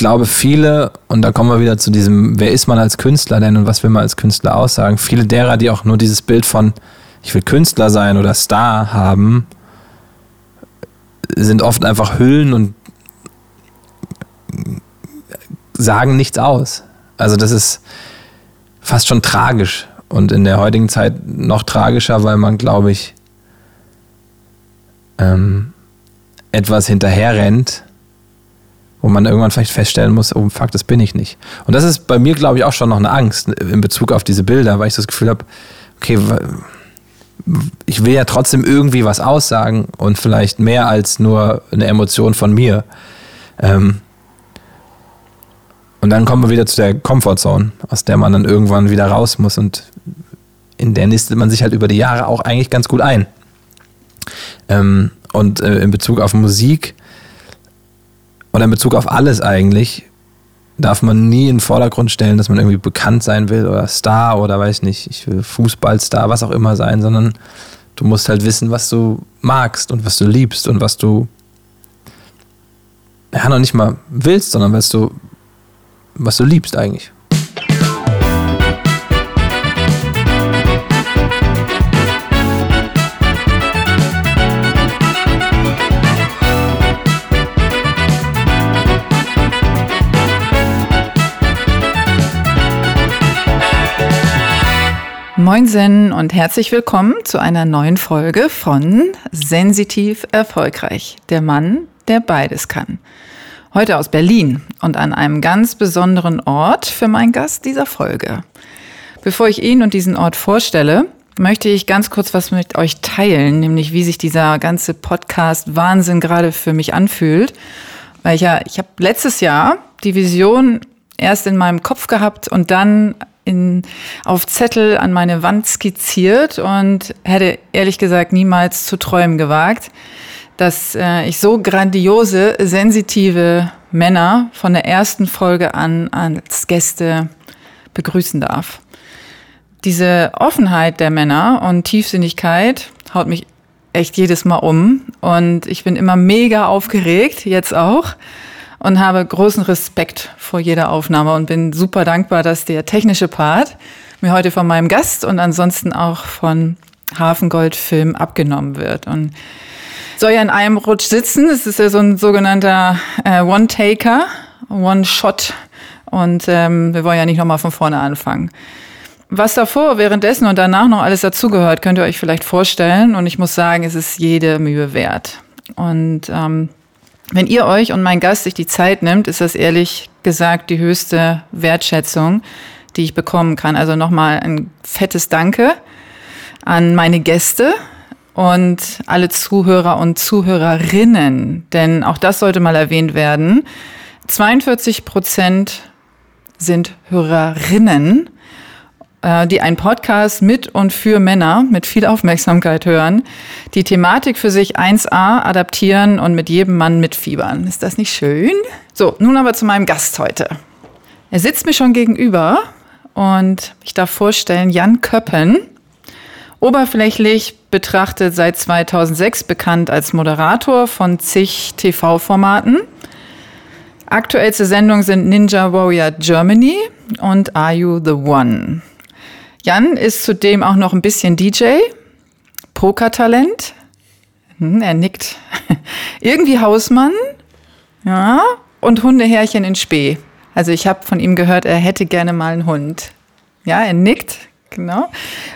glaube, viele, und da kommen wir wieder zu diesem, wer ist man als Künstler denn und was will man als Künstler aussagen? Viele derer, die auch nur dieses Bild von, ich will Künstler sein oder Star haben, sind oft einfach Hüllen und sagen nichts aus. Also das ist fast schon tragisch und in der heutigen Zeit noch tragischer, weil man, glaube ich, ähm, etwas hinterherrennt, wo man irgendwann vielleicht feststellen muss, oh fuck, das bin ich nicht. Und das ist bei mir, glaube ich, auch schon noch eine Angst in Bezug auf diese Bilder, weil ich das Gefühl habe, okay, ich will ja trotzdem irgendwie was aussagen und vielleicht mehr als nur eine Emotion von mir. Ähm, und dann kommen wir wieder zu der Comfortzone, aus der man dann irgendwann wieder raus muss und in der nistet man sich halt über die Jahre auch eigentlich ganz gut ein. Ähm, und äh, in Bezug auf Musik oder in Bezug auf alles eigentlich darf man nie in den Vordergrund stellen, dass man irgendwie bekannt sein will oder Star oder weiß nicht, ich will Fußballstar, was auch immer sein, sondern du musst halt wissen, was du magst und was du liebst und was du ja noch nicht mal willst, sondern was du was du liebst eigentlich. Moinsen und herzlich willkommen zu einer neuen Folge von Sensitiv Erfolgreich. Der Mann, der beides kann. Heute aus Berlin und an einem ganz besonderen Ort für meinen Gast dieser Folge. Bevor ich ihn und diesen Ort vorstelle, möchte ich ganz kurz was mit euch teilen, nämlich wie sich dieser ganze Podcast Wahnsinn gerade für mich anfühlt. Weil ich ja, ich habe letztes Jahr die Vision erst in meinem Kopf gehabt und dann in, auf Zettel an meine Wand skizziert und hätte ehrlich gesagt niemals zu träumen gewagt, dass äh, ich so grandiose, sensitive Männer von der ersten Folge an als Gäste begrüßen darf. Diese Offenheit der Männer und Tiefsinnigkeit haut mich echt jedes Mal um und ich bin immer mega aufgeregt, jetzt auch und habe großen Respekt vor jeder Aufnahme und bin super dankbar, dass der technische Part mir heute von meinem Gast und ansonsten auch von Hafengold Film abgenommen wird. Und soll ja in einem Rutsch sitzen. Es ist ja so ein sogenannter äh, One-Taker, One-Shot. Und ähm, wir wollen ja nicht nochmal von vorne anfangen. Was davor, währenddessen und danach noch alles dazugehört, könnt ihr euch vielleicht vorstellen. Und ich muss sagen, es ist jede Mühe wert. Und ähm, wenn ihr euch und mein Gast sich die Zeit nimmt, ist das ehrlich gesagt die höchste Wertschätzung, die ich bekommen kann. Also nochmal ein fettes Danke an meine Gäste und alle Zuhörer und Zuhörerinnen, denn auch das sollte mal erwähnt werden. 42 Prozent sind Hörerinnen die einen Podcast mit und für Männer mit viel Aufmerksamkeit hören, die Thematik für sich 1a adaptieren und mit jedem Mann mitfiebern. Ist das nicht schön? So, nun aber zu meinem Gast heute. Er sitzt mir schon gegenüber und ich darf vorstellen, Jan Köppen, oberflächlich betrachtet seit 2006 bekannt als Moderator von zig TV-Formaten. Aktuellste Sendungen sind Ninja Warrior Germany und Are You the One? Jan ist zudem auch noch ein bisschen DJ, Pokertalent. Hm, er nickt. Irgendwie Hausmann. Ja. Und Hundehärchen in Spee. Also ich habe von ihm gehört, er hätte gerne mal einen Hund. Ja, er nickt. Genau.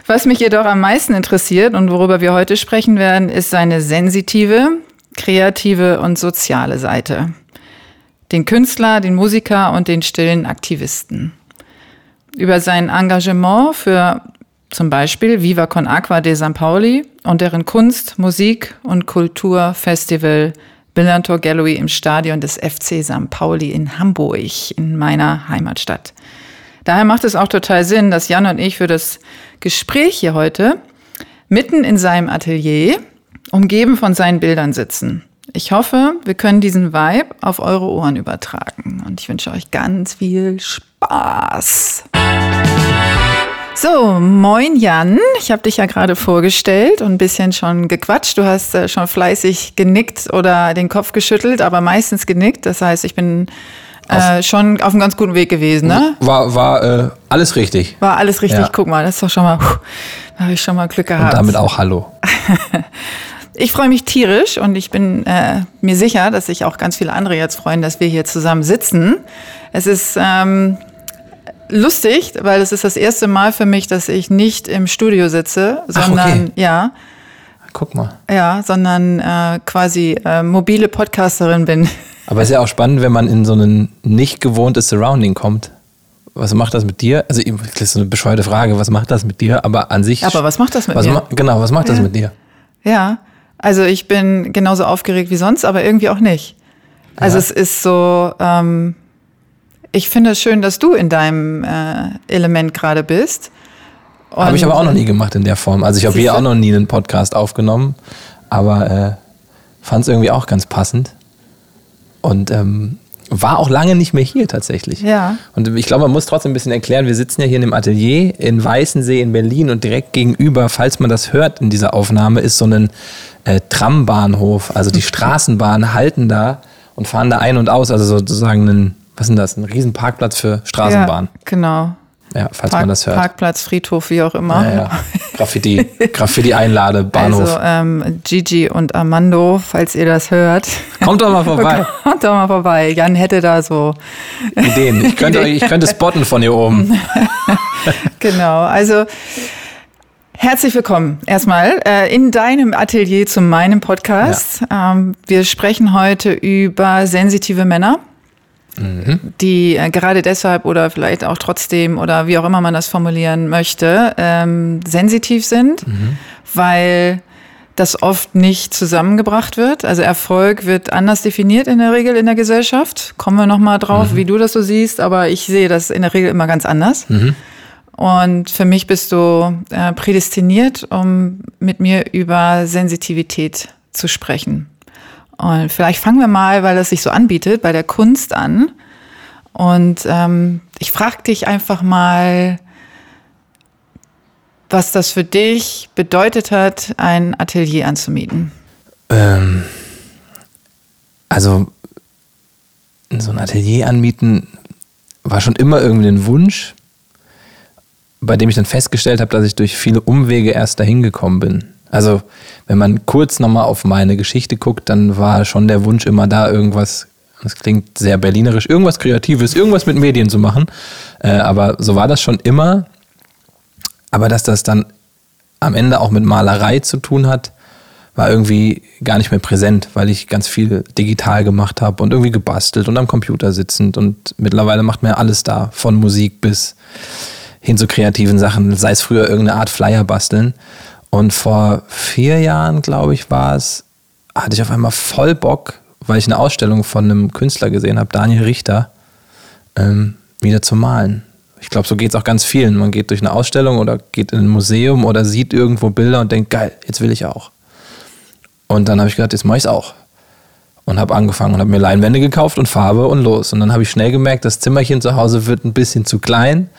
Was mich jedoch am meisten interessiert und worüber wir heute sprechen werden, ist seine sensitive, kreative und soziale Seite. Den Künstler, den Musiker und den stillen Aktivisten über sein Engagement für zum Beispiel Viva con Aqua de San Pauli und deren Kunst-, Musik- und Kulturfestival Billantor Gallery im Stadion des FC St. Pauli in Hamburg, in meiner Heimatstadt. Daher macht es auch total Sinn, dass Jan und ich für das Gespräch hier heute mitten in seinem Atelier, umgeben von seinen Bildern sitzen. Ich hoffe, wir können diesen Vibe auf eure Ohren übertragen und ich wünsche euch ganz viel Spaß. So, moin Jan. Ich habe dich ja gerade vorgestellt und ein bisschen schon gequatscht. Du hast äh, schon fleißig genickt oder den Kopf geschüttelt, aber meistens genickt. Das heißt, ich bin Äh, schon auf einem ganz guten Weg gewesen, ne? War, war äh, alles richtig. War alles richtig. Ja. Guck mal, das ist doch schon mal, da habe ich schon mal Glück Und gehabt. damit auch Hallo. Ich freue mich tierisch und ich bin äh, mir sicher, dass sich auch ganz viele andere jetzt freuen, dass wir hier zusammen sitzen. Es ist ähm, lustig, weil es ist das erste Mal für mich, dass ich nicht im Studio sitze, Ach, sondern okay. ja, Guck mal. ja, sondern äh, quasi äh, mobile Podcasterin bin. Aber es ist ja auch spannend, wenn man in so ein nicht gewohntes Surrounding kommt. Was macht das mit dir? Also, das ist eine bescheuerte Frage, was macht das mit dir? Aber an sich. Aber was macht das mit was ma- genau, was macht das Ja. mit dir? Ja, also ich bin genauso aufgeregt wie sonst, aber irgendwie auch nicht. Also Ja. es ist so, ähm, ich finde es schön, dass du in deinem äh, Element gerade bist. Habe ich aber auch noch nie gemacht in der Form. Also ich habe hier auch noch nie einen Podcast aufgenommen, aber äh, fand es irgendwie auch ganz passend. Und ähm, war auch lange nicht mehr hier tatsächlich. Ja. Und ich glaube, man muss trotzdem ein bisschen erklären, wir sitzen ja hier in dem Atelier in Weißensee in Berlin und direkt gegenüber, falls man das hört in dieser Aufnahme, ist so ein äh, Trambahnhof. Also die Straßenbahnen halten da und fahren da ein und aus. Also sozusagen ein, was ist denn das? Ein Riesenparkplatz für Straßenbahn. Ja, genau. Ja, falls Park, man das hört. Parkplatz, Friedhof, wie auch immer. Ja, ja. Graffiti, Graffiti-Einlade, Bahnhof. Also ähm, Gigi und Armando, falls ihr das hört, Kommt doch mal vorbei. kommt doch mal vorbei. Jan hätte da so Ideen. Ich könnte, euch- ich könnte spotten von hier oben. Genau, also herzlich willkommen erstmal äh, in deinem Atelier zu meinem Podcast. Ähm, wir sprechen heute über sensitive Männer, die äh, gerade deshalb oder vielleicht auch trotzdem oder wie auch immer man das formulieren möchte, ähm, sensitiv sind, weil das oft nicht zusammengebracht wird. Also Erfolg wird anders definiert in der Regel in der Gesellschaft. Kommen wir nochmal drauf, wie du das so siehst, aber ich sehe das in der Regel immer ganz anders. Und für mich bist du äh, prädestiniert, um mit mir über Sensitivität zu sprechen. Und vielleicht fangen wir mal, weil das sich so anbietet, bei der Kunst an. Und ähm, ich frage dich einfach mal, was das für dich bedeutet hat, ein Atelier anzumieten. Ähm, also, so ein Atelier anmieten war schon immer irgendwie ein Wunsch, bei dem ich dann festgestellt habe, dass ich durch viele Umwege erst dahin gekommen bin. Also, wenn man kurz nochmal auf meine Geschichte guckt, dann war schon der Wunsch immer da, irgendwas, das klingt sehr berlinerisch, irgendwas Kreatives, irgendwas mit Medien zu machen. Äh, aber so war das schon immer. Aber dass das dann am Ende auch mit Malerei zu tun hat, war irgendwie gar nicht mehr präsent, weil ich ganz viel digital gemacht habe und irgendwie gebastelt und am Computer sitzend und mittlerweile macht mir alles da, von Musik bis hin zu kreativen Sachen, sei es früher irgendeine Art Flyer basteln. Und vor vier Jahren, glaube ich, war es, hatte ich auf einmal voll Bock, weil ich eine Ausstellung von einem Künstler gesehen habe, Daniel Richter, ähm, wieder zu malen. Ich glaube, so geht es auch ganz vielen. Man geht durch eine Ausstellung oder geht in ein Museum oder sieht irgendwo Bilder und denkt, geil, jetzt will ich auch. Und dann habe ich gedacht, jetzt mache ich es auch. Und habe angefangen und habe mir Leinwände gekauft und Farbe und los. Und dann habe ich schnell gemerkt, das Zimmerchen zu Hause wird ein bisschen zu klein.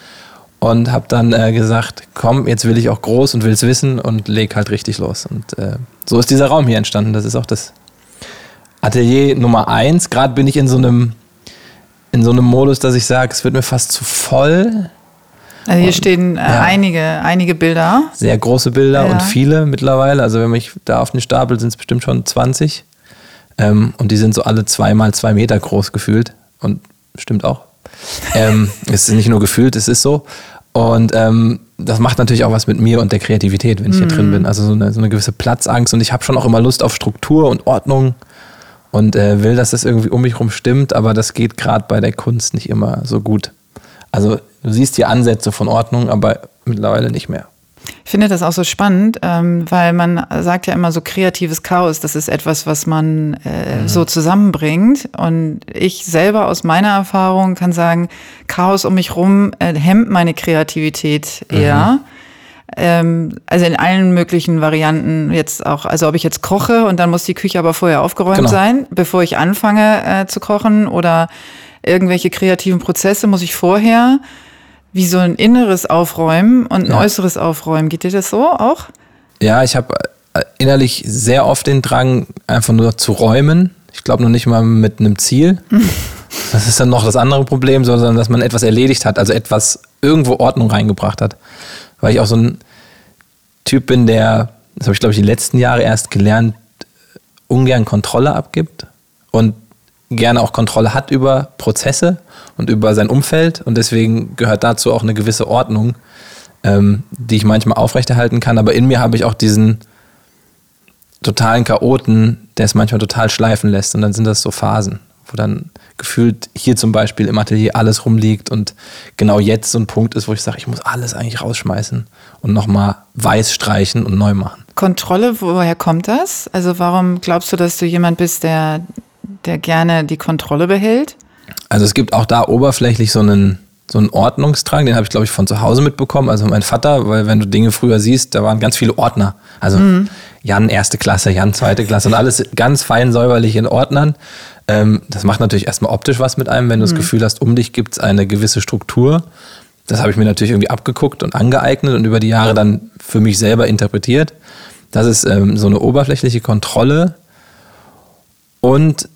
Und habe dann äh, gesagt, komm, jetzt will ich auch groß und will es wissen und leg halt richtig los. Und äh, so ist dieser Raum hier entstanden. Das ist auch das Atelier Nummer eins. Gerade bin ich in so einem in so einem Modus, dass ich sage, es wird mir fast zu voll. Also hier stehen äh, ja. einige, einige Bilder. Sehr große Bilder Ja. und viele mittlerweile. Also wenn ich da auf den Stapel sind es bestimmt schon 20. Ähm, und die sind so alle zwei mal zwei Meter groß gefühlt. Und stimmt auch. ähm, es ist nicht nur gefühlt, es ist so. Und ähm, das macht natürlich auch was mit mir und der Kreativität, wenn ich hier drin bin. Also so eine, so eine gewisse Platzangst. Und ich habe schon auch immer Lust auf Struktur und Ordnung und äh, will, dass das irgendwie um mich rum stimmt, aber das geht gerade bei der Kunst nicht immer so gut. Also du siehst hier Ansätze von Ordnung, aber mittlerweile nicht mehr. Ich finde das auch so spannend, ähm, weil man sagt ja immer so kreatives Chaos, das ist etwas, was man äh, so zusammenbringt. Und ich selber aus meiner Erfahrung kann sagen, Chaos um mich rum äh, hemmt meine Kreativität eher. Ähm, also in allen möglichen Varianten jetzt auch, also ob ich jetzt koche und dann muss die Küche aber vorher aufgeräumt Genau. sein, bevor ich anfange äh, zu kochen oder irgendwelche kreativen Prozesse muss ich vorher wie so ein inneres Aufräumen und ein Ja. äußeres Aufräumen. Geht dir das so auch? Ja, ich habe äh, innerlich sehr oft den Drang, einfach nur zu räumen. Ich glaube noch nicht mal mit einem Ziel. Das ist dann noch das andere Problem, sondern dass man etwas erledigt hat, also etwas irgendwo Ordnung reingebracht hat. Weil ich auch so ein Typ bin, der, das habe ich glaube ich die letzten Jahre erst gelernt, ungern Kontrolle abgibt und gerne auch Kontrolle hat über Prozesse und über sein Umfeld. Und deswegen gehört dazu auch eine gewisse Ordnung, ähm, die ich manchmal aufrechterhalten kann. Aber in mir habe ich auch diesen totalen Chaoten, der es manchmal total schleifen lässt. Und dann sind das so Phasen, wo dann gefühlt hier zum Beispiel im Atelier alles rumliegt und genau jetzt so ein Punkt ist, wo ich sage, ich muss alles eigentlich rausschmeißen und nochmal weiß streichen und neu machen. Kontrolle, woher kommt das? Also warum glaubst du, dass du jemand bist, der, der gerne die Kontrolle behält? Also es gibt auch da oberflächlich so einen, so einen Ordnungsdrang, den habe ich, glaube ich, von zu Hause mitbekommen. Also mein Vater, weil wenn du Dinge früher siehst, da waren ganz viele Ordner. Also mhm. Jan erste Klasse, Jan zweite Klasse und alles ganz fein säuberlich in Ordnern. Ähm, das macht natürlich erstmal optisch was mit einem, wenn du mhm. das Gefühl hast, um dich gibt es eine gewisse Struktur. Das habe ich mir natürlich irgendwie abgeguckt und angeeignet und über die Jahre dann für mich selber interpretiert. Das ist ähm, so eine oberflächliche Kontrolle und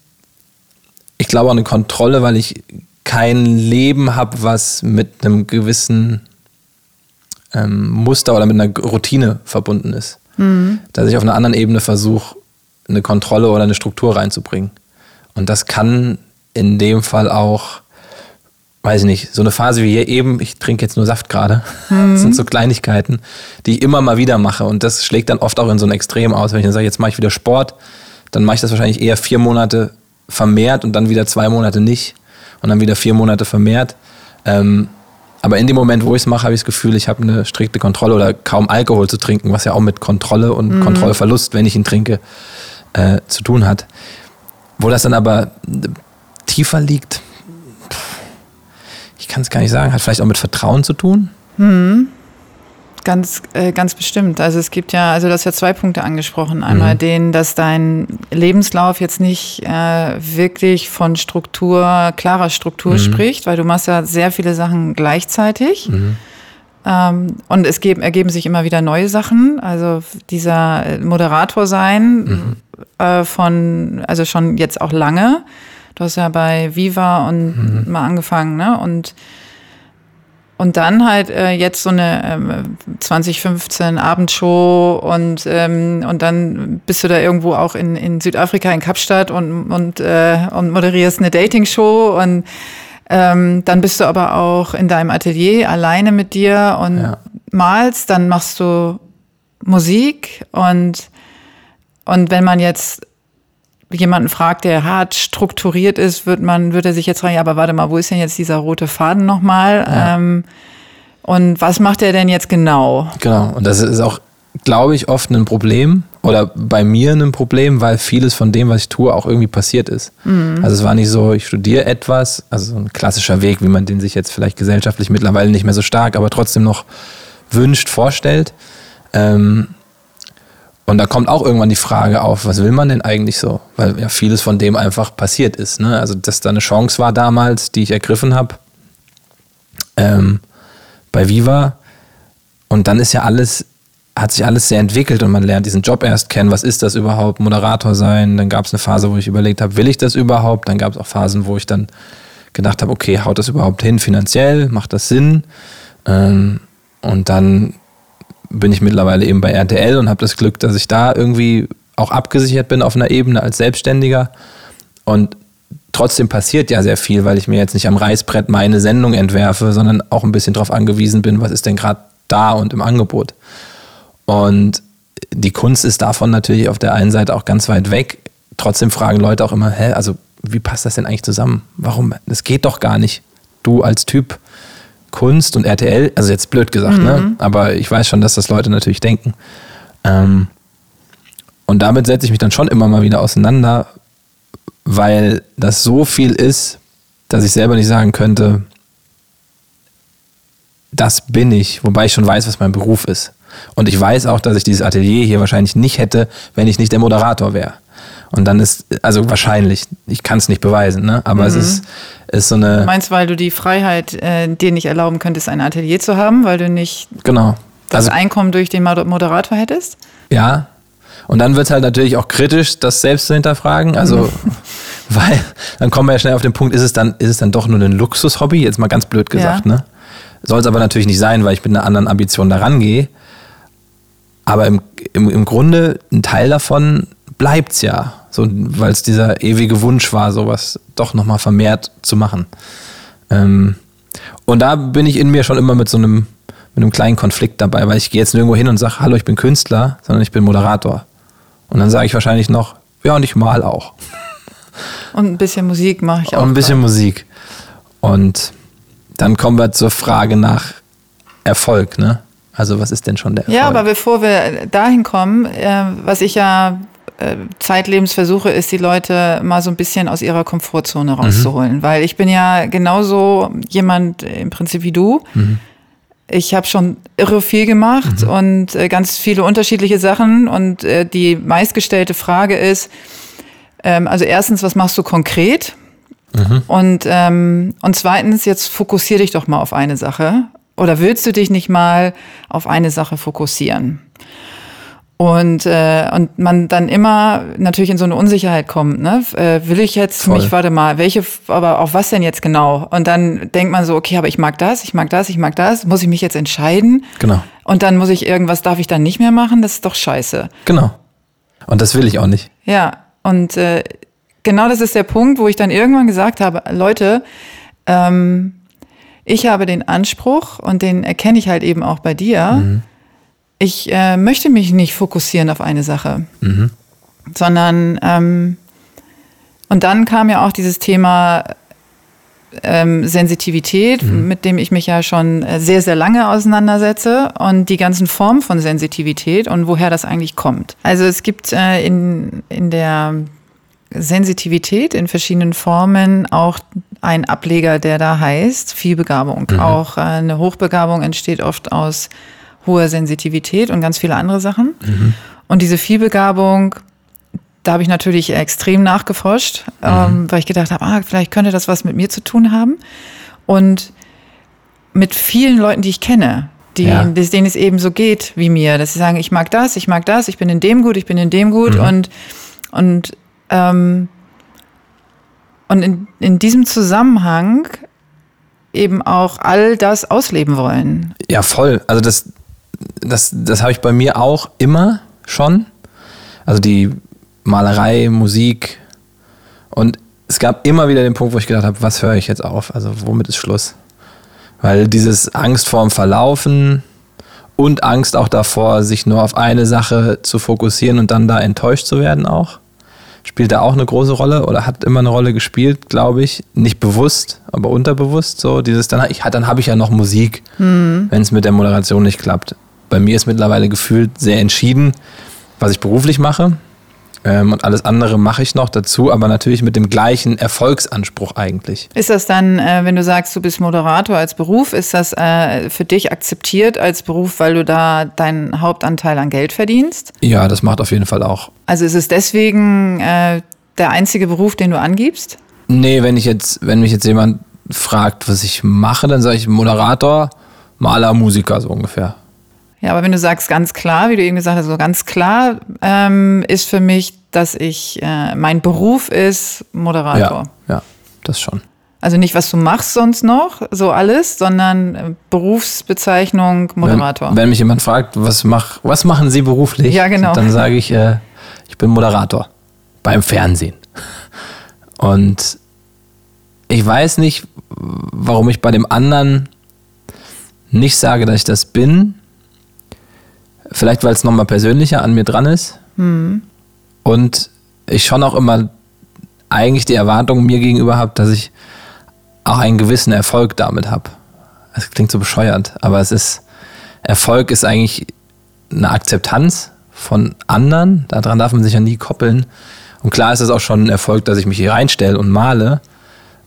ich glaube auch eine Kontrolle, weil ich kein Leben habe, was mit einem gewissen ähm, Muster oder mit einer Routine verbunden ist. Mhm. Dass ich auf einer anderen Ebene versuche, eine Kontrolle oder eine Struktur reinzubringen. Und das kann in dem Fall auch, weiß ich nicht, so eine Phase wie hier eben, ich trinke jetzt nur Saft gerade, mhm. das sind so Kleinigkeiten, die ich immer mal wieder mache. Und das schlägt dann oft auch in so ein Extrem aus. Wenn ich dann sage, jetzt mache ich wieder Sport, dann mache ich das wahrscheinlich eher vier Monate vermehrt und dann wieder zwei Monate nicht und dann wieder vier Monate vermehrt. Ähm, aber in dem Moment, wo ich es mache, habe ich das Gefühl, ich habe eine strikte Kontrolle oder kaum Alkohol zu trinken, was ja auch mit Kontrolle und mhm. Kontrollverlust, wenn ich ihn trinke, äh, zu tun hat. Wo das dann aber tiefer liegt, ich kann es gar nicht sagen, hat vielleicht auch mit Vertrauen zu tun. Mhm. Ganz, äh, ganz bestimmt. Also es gibt ja, also du hast ja zwei Punkte angesprochen. Einmal mhm. den, dass dein Lebenslauf jetzt nicht äh, wirklich von Struktur, klarer Struktur mhm. spricht, weil du machst ja sehr viele Sachen gleichzeitig. Mhm. Ähm, und es geben, ergeben sich immer wieder neue Sachen. Also dieser Moderator sein mhm. äh, von, also schon jetzt auch lange. Du hast ja bei Viva und mhm. mal angefangen, ne? Und und dann halt äh, jetzt so eine ähm, 2015 Abendshow und, ähm, und dann bist du da irgendwo auch in, in Südafrika, in Kapstadt und, und, äh, und moderierst eine Dating-Show und ähm, dann bist du aber auch in deinem Atelier alleine mit dir und ja. malst, dann machst du Musik und, und wenn man jetzt jemanden fragt, der hart strukturiert ist, wird man, wird er sich jetzt fragen, ja, aber warte mal, wo ist denn jetzt dieser rote Faden nochmal? Ja. Ähm, und was macht er denn jetzt genau? Genau, und das ist auch, glaube ich, oft ein Problem, oder bei mir ein Problem, weil vieles von dem, was ich tue, auch irgendwie passiert ist. Mhm. Also es war nicht so, ich studiere etwas, also so ein klassischer Weg, wie man den sich jetzt vielleicht gesellschaftlich mittlerweile nicht mehr so stark, aber trotzdem noch wünscht, vorstellt. Ähm, und da kommt auch irgendwann die Frage auf, was will man denn eigentlich so? Weil ja vieles von dem einfach passiert ist. Ne? Also, dass da eine Chance war damals, die ich ergriffen habe ähm, bei Viva. Und dann ist ja alles hat sich alles sehr entwickelt und man lernt diesen Job erst kennen. Was ist das überhaupt? Moderator sein. Dann gab es eine Phase, wo ich überlegt habe, will ich das überhaupt? Dann gab es auch Phasen, wo ich dann gedacht habe, okay, haut das überhaupt hin finanziell? Macht das Sinn? Ähm, und dann bin ich mittlerweile eben bei RTL und habe das Glück, dass ich da irgendwie auch abgesichert bin auf einer Ebene als Selbstständiger. Und trotzdem passiert ja sehr viel, weil ich mir jetzt nicht am Reißbrett meine Sendung entwerfe, sondern auch ein bisschen darauf angewiesen bin, was ist denn gerade da und im Angebot. Und die Kunst ist davon natürlich auf der einen Seite auch ganz weit weg. Trotzdem fragen Leute auch immer, hä, also wie passt das denn eigentlich zusammen? Warum? Das geht doch gar nicht. Du als Typ Kunst und RTL, also jetzt blöd gesagt, ne? mhm. ne? Aber ich weiß schon, dass das Leute natürlich denken. Ähm, und damit setze ich mich dann schon immer mal wieder auseinander, weil das so viel ist, dass ich selber nicht sagen könnte, das bin ich, wobei ich schon weiß, was mein Beruf ist. Und ich weiß auch, dass ich dieses Atelier hier wahrscheinlich nicht hätte, wenn ich nicht der Moderator wäre. Und dann ist, also wahrscheinlich, ich kann es nicht beweisen, ne? aber mhm. es ist, ist so eine. Du meinst, weil du die Freiheit äh, dir nicht erlauben könntest, ein Atelier zu haben, weil du nicht genau. das also, Einkommen durch den Moderator hättest? Ja. Und dann wird es halt natürlich auch kritisch, das selbst zu hinterfragen. Also, Weil dann kommen wir ja schnell auf den Punkt, ist es dann, ist es dann doch nur ein Luxushobby? Jetzt mal ganz blöd gesagt, ja. ne? Soll es aber natürlich nicht sein, weil ich mit einer anderen Ambition da rangehe. Aber im, im, im Grunde, ein Teil davon bleibt es ja. So, weil es dieser ewige Wunsch war, sowas doch nochmal vermehrt zu machen. Ähm, und da bin ich in mir schon immer mit so einem, mit einem kleinen Konflikt dabei, weil ich gehe jetzt nirgendwo hin und sage, hallo, ich bin Künstler, sondern ich bin Moderator. Und dann sage ich wahrscheinlich noch, ja, und ich mal auch. Und ein bisschen Musik mache ich auch. Und ein bisschen. Musik. Und dann kommen wir zur Frage nach Erfolg, ne? Also was ist denn schon der Erfolg? Ja, aber bevor wir dahin kommen, äh, was ich ja zeitlebens versuche, ist die Leute mal so ein bisschen aus ihrer Komfortzone mhm. rauszuholen. Mhm. Weil ich bin ja genauso jemand im Prinzip wie du. Mhm. Ich habe schon irre viel gemacht mhm. und äh, ganz viele unterschiedliche Sachen. Und äh, die meistgestellte Frage ist, ähm, also erstens, was machst du konkret? Mhm. Und, ähm, und zweitens, jetzt fokussier dich doch mal auf eine Sache. Oder willst du dich nicht mal auf eine Sache fokussieren? Und, äh, und man dann immer natürlich in so eine Unsicherheit kommt. Ne? Äh, will ich jetzt Voll. mich, warte mal, welche, aber auf was denn jetzt genau? Und dann denkt man so, okay, aber ich mag das, ich mag das, ich mag das. Muss ich mich jetzt entscheiden? Genau. Und dann muss ich irgendwas, darf ich dann nicht mehr machen? Das ist doch scheiße. Genau. Und das will ich auch nicht. Ja, und äh, genau das ist der Punkt, wo ich dann irgendwann gesagt habe, Leute, ähm, ich habe den Anspruch und den erkenne ich halt eben auch bei dir. Mhm. Ich äh, möchte mich nicht fokussieren auf eine Sache, mhm. sondern ähm, und dann kam ja auch dieses Thema ähm, Sensitivität, mhm. mit dem ich mich ja schon äh, sehr, sehr lange auseinandersetze und die ganzen Formen von Sensitivität und woher das eigentlich kommt. Also es gibt äh, in, in der Sensitivität in verschiedenen Formen auch ein Ableger, der da heißt Vielbegabung. Mhm. Auch äh, eine Hochbegabung entsteht oft aus hoher Sensitivität und ganz viele andere Sachen. Mhm. Und diese Vielbegabung da habe ich natürlich extrem nachgeforscht, mhm. ähm, weil ich gedacht habe, ah, vielleicht könnte das was mit mir zu tun haben. Und mit vielen Leuten, die ich kenne, die, ja. denen es eben so geht wie mir, dass sie sagen, ich mag das, ich mag das, ich bin in dem gut, ich bin in dem gut mhm. und, und, ähm, und in, in diesem Zusammenhang eben auch all das ausleben wollen. Ja, voll. Also das, das, das habe ich bei mir auch immer schon. Also die Malerei, Musik. Und es gab immer wieder den Punkt, wo ich gedacht habe, was höre ich jetzt auf? Also womit ist Schluss? Weil dieses Angst vorm Verlaufen und Angst auch davor, sich nur auf eine Sache zu fokussieren und dann da enttäuscht zu werden auch, spielt da auch eine große Rolle oder hat immer eine Rolle gespielt, glaube ich. Nicht bewusst, aber unterbewusst. So dieses dann, ich, dann habe ich ja noch Musik, mhm. wenn es mit der Moderation nicht klappt. Bei mir ist mittlerweile gefühlt sehr entschieden, was ich beruflich mache. Ähm, und alles andere mache ich noch dazu, aber natürlich mit dem gleichen Erfolgsanspruch eigentlich. Ist das dann, äh, wenn du sagst, du bist Moderator als Beruf, ist das äh, für dich akzeptiert als Beruf, weil du da deinen Hauptanteil an Geld verdienst? Ja, das macht auf jeden Fall auch. Also ist es deswegen äh, der einzige Beruf, den du angibst? Nee, wenn ich jetzt, wenn mich jetzt jemand fragt, was ich mache, dann sage ich Moderator, Maler, Musiker so ungefähr. Ja, aber wenn du sagst ganz klar, wie du eben gesagt hast, so ganz klar ähm, ist für mich, dass ich, äh, mein Beruf ist Moderator. Ja, ja, das schon. Also nicht, was du machst sonst noch, so alles, sondern äh, Berufsbezeichnung Moderator. Wenn, wenn, mich jemand fragt, was, mach, was machen Sie beruflich? Ja, genau. Dann sage ich, äh, ich bin Moderator beim Fernsehen. Und ich weiß nicht, warum ich bei dem anderen nicht sage, dass ich das bin, Vielleicht, weil es nochmal persönlicher an mir dran ist. Mhm. Und ich schon auch immer eigentlich die Erwartung mir gegenüber habe, dass ich auch einen gewissen Erfolg damit habe. Es klingt so bescheuert, aber es ist, Erfolg ist eigentlich eine Akzeptanz von anderen. Daran darf man sich ja nie koppeln. Und klar ist es auch schon ein Erfolg, dass ich mich hier reinstelle und male.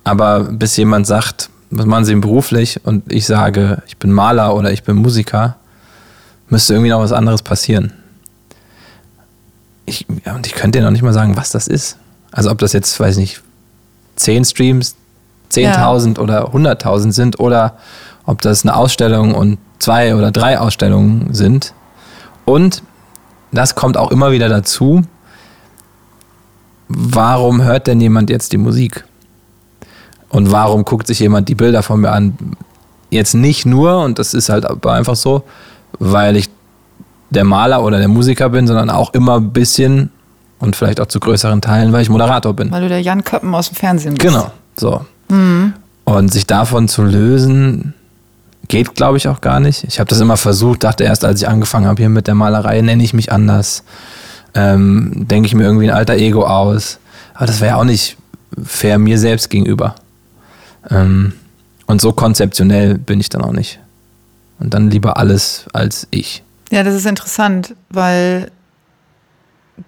Aber bis jemand sagt, was machen Sie beruflich? Und ich sage, ich bin Maler oder ich bin Musiker, müsste irgendwie noch was anderes passieren. Ich, ja, und ich könnte dir noch nicht mal sagen, was das ist. Also ob das jetzt, weiß ich nicht, 10 Streams, 10.000 ja. oder 100.000 sind oder ob das eine Ausstellung und zwei oder drei Ausstellungen sind. Und das kommt auch immer wieder dazu. warum hört denn jemand jetzt die Musik? Und warum guckt sich jemand die Bilder von mir an? Jetzt nicht nur, und das ist halt einfach so, weil ich der Maler oder der Musiker bin, sondern auch immer ein bisschen und vielleicht auch zu größeren Teilen, weil ich Moderator bin. Weil du der Jan Köppen aus dem Fernsehen bist. Genau, so. Mhm. Und sich davon zu lösen, geht, glaube ich, auch gar nicht. Ich habe das immer versucht, dachte erst, als ich angefangen habe hier mit der Malerei, nenne ich mich anders. Ähm, Denke ich mir irgendwie ein alter Ego aus. Aber das wäre ja auch nicht fair mir selbst gegenüber. Ähm, und so konzeptionell bin ich dann auch nicht. Und dann lieber alles als ich. Ja, das ist interessant, weil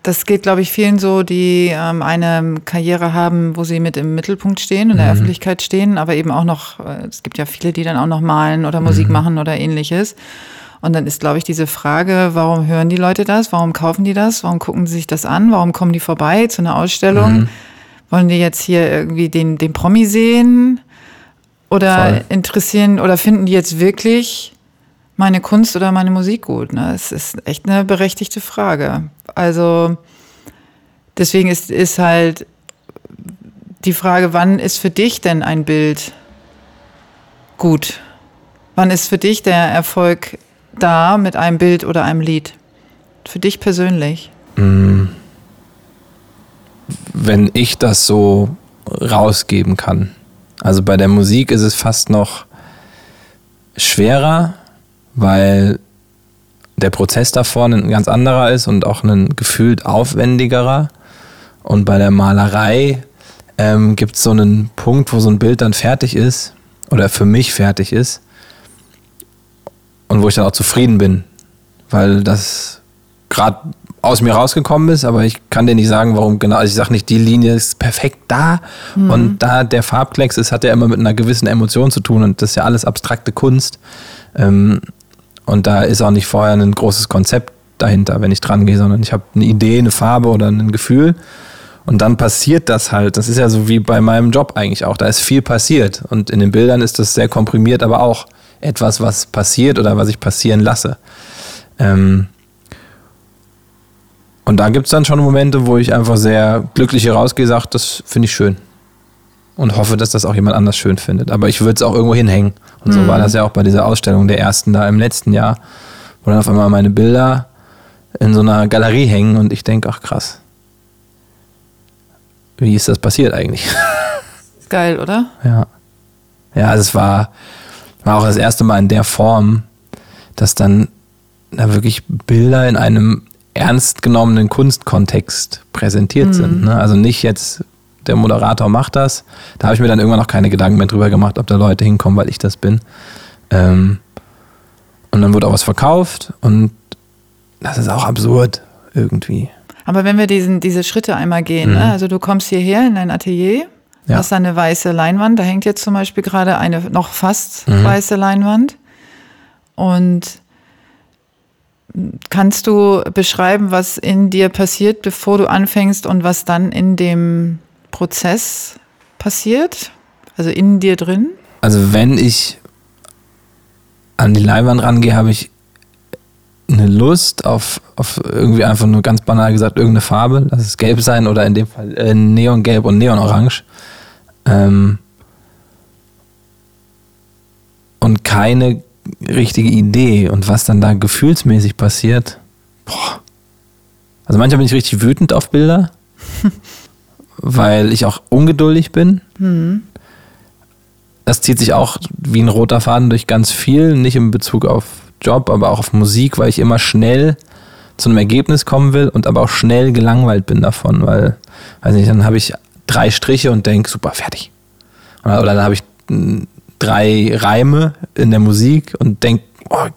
das geht, glaube ich, vielen so, die ähm, eine Karriere haben, wo sie mit im Mittelpunkt stehen, in der mhm. Öffentlichkeit stehen, aber eben auch noch, äh, es gibt ja viele, die dann auch noch malen oder Musik mhm. machen oder ähnliches. Und dann ist, glaube ich, diese Frage, warum hören die Leute das? Warum kaufen die das? Warum gucken sie sich das an? Warum kommen die vorbei zu einer Ausstellung? Mhm. Wollen die jetzt hier irgendwie den, den Promi sehen? Oder Voll. interessieren oder finden die jetzt wirklich meine Kunst oder meine Musik gut? Ne? Es ist echt eine berechtigte Frage. Also deswegen ist, ist halt die Frage, wann ist für dich denn ein Bild gut? Wann ist für dich der Erfolg da mit einem Bild oder einem Lied? Für dich persönlich? Mm. Wenn ich das so rausgeben kann. Also bei der Musik ist es fast noch schwerer, weil der Prozess davor ein ganz anderer ist und auch ein gefühlt aufwendigerer. Und bei der Malerei ähm, gibt es so einen Punkt, wo so ein Bild dann fertig ist oder für mich fertig ist und wo ich dann auch zufrieden bin, weil das gerade aus mir rausgekommen ist, aber ich kann dir nicht sagen, warum genau. Also ich sage nicht, die Linie ist perfekt da mhm. und da der Farbklecks ist, hat ja immer mit einer gewissen Emotion zu tun und das ist ja alles abstrakte Kunst. Ähm, und da ist auch nicht vorher ein großes Konzept dahinter, wenn ich dran gehe, sondern ich habe eine Idee, eine Farbe oder ein Gefühl. Und dann passiert das halt. Das ist ja so wie bei meinem Job eigentlich auch. Da ist viel passiert. Und in den Bildern ist das sehr komprimiert, aber auch etwas, was passiert oder was ich passieren lasse. Ähm und da gibt es dann schon Momente, wo ich einfach sehr glücklich hier rausgehe, sage, das finde ich schön. Und hoffe, dass das auch jemand anders schön findet. Aber ich würde es auch irgendwo hinhängen. Und so mhm. war das ja auch bei dieser Ausstellung der ersten da im letzten Jahr, wo dann auf einmal meine Bilder in so einer Galerie hängen und ich denke, ach krass. Wie ist das passiert eigentlich? Geil, oder? Ja. Ja, also es war, war auch das erste Mal in der Form, dass dann da wirklich Bilder in einem ernst genommenen Kunstkontext präsentiert mhm. sind. Ne? Also nicht jetzt der Moderator macht das. Da habe ich mir dann irgendwann noch keine Gedanken mehr drüber gemacht, ob da Leute hinkommen, weil ich das bin. Ähm, und dann wurde auch was verkauft und das ist auch absurd irgendwie. Aber wenn wir diesen, diese Schritte einmal gehen, ne? mhm. ne? also du kommst hierher in dein Atelier, ja. hast eine weiße Leinwand, da hängt jetzt zum Beispiel gerade eine noch fast mhm. weiße Leinwand und Kannst du beschreiben, was in dir passiert, bevor du anfängst und was dann in dem Prozess passiert? Also in dir drin? Also wenn ich an die Leinwand rangehe, habe ich eine Lust auf, auf irgendwie einfach nur ganz banal gesagt irgendeine Farbe. Lass es gelb sein oder in dem Fall äh, Neongelb und Neonorange. Ähm und keine richtige Idee. Und was dann da gefühlsmäßig passiert, boah. Also manchmal bin ich richtig wütend auf Bilder. weil ich auch ungeduldig bin. Mhm. Das zieht sich auch wie ein roter Faden durch ganz viel, nicht in Bezug auf Job, aber auch auf Musik, weil ich immer schnell zu einem Ergebnis kommen will und aber auch schnell gelangweilt bin davon, weil, weiß nicht, dann habe ich drei Striche und denke, super, fertig. Oder, dann habe ich hm, drei Reime in der Musik und denke, oh,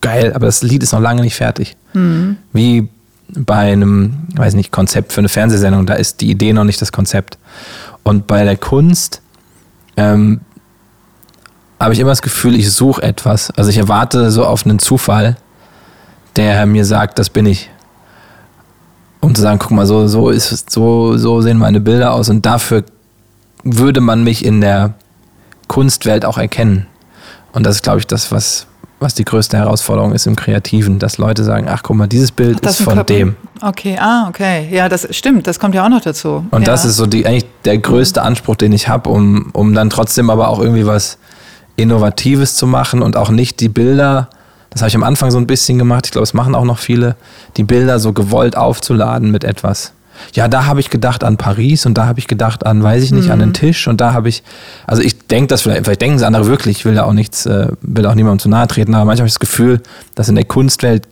geil, aber das Lied ist noch lange nicht fertig. Mhm. Wie bei einem, weiß nicht, Konzept für eine Fernsehsendung, da ist die Idee noch nicht das Konzept. Und bei der Kunst ähm, habe ich immer das Gefühl, ich suche etwas. Also ich erwarte so auf einen Zufall, der mir sagt, das bin ich. Um zu sagen, guck mal, so, so ist so, so sehen meine Bilder aus und dafür würde man mich in der Kunstwelt auch erkennen. Und das ist, glaube ich, das, was, was die größte Herausforderung ist im Kreativen, dass Leute sagen, ach guck mal, dieses Bild Ach, ist von Körper- dem. Okay, ah, okay. Ja, das stimmt. Das kommt ja auch noch dazu. Und ja. das ist so die, eigentlich der größte Anspruch, den ich habe, um, um dann trotzdem aber auch irgendwie was Innovatives zu machen und auch nicht die Bilder, das habe ich am Anfang so ein bisschen gemacht, ich glaube, es machen auch noch viele, die Bilder so gewollt aufzuladen mit etwas. Ja, da habe ich gedacht an Paris und da habe ich gedacht an, weiß ich nicht, an den Tisch und da habe ich, also ich denke das vielleicht, vielleicht denken es andere wirklich, ich will da auch nichts, äh, will auch niemandem zu nahe treten, aber manchmal habe ich das Gefühl, dass in der Kunstwelt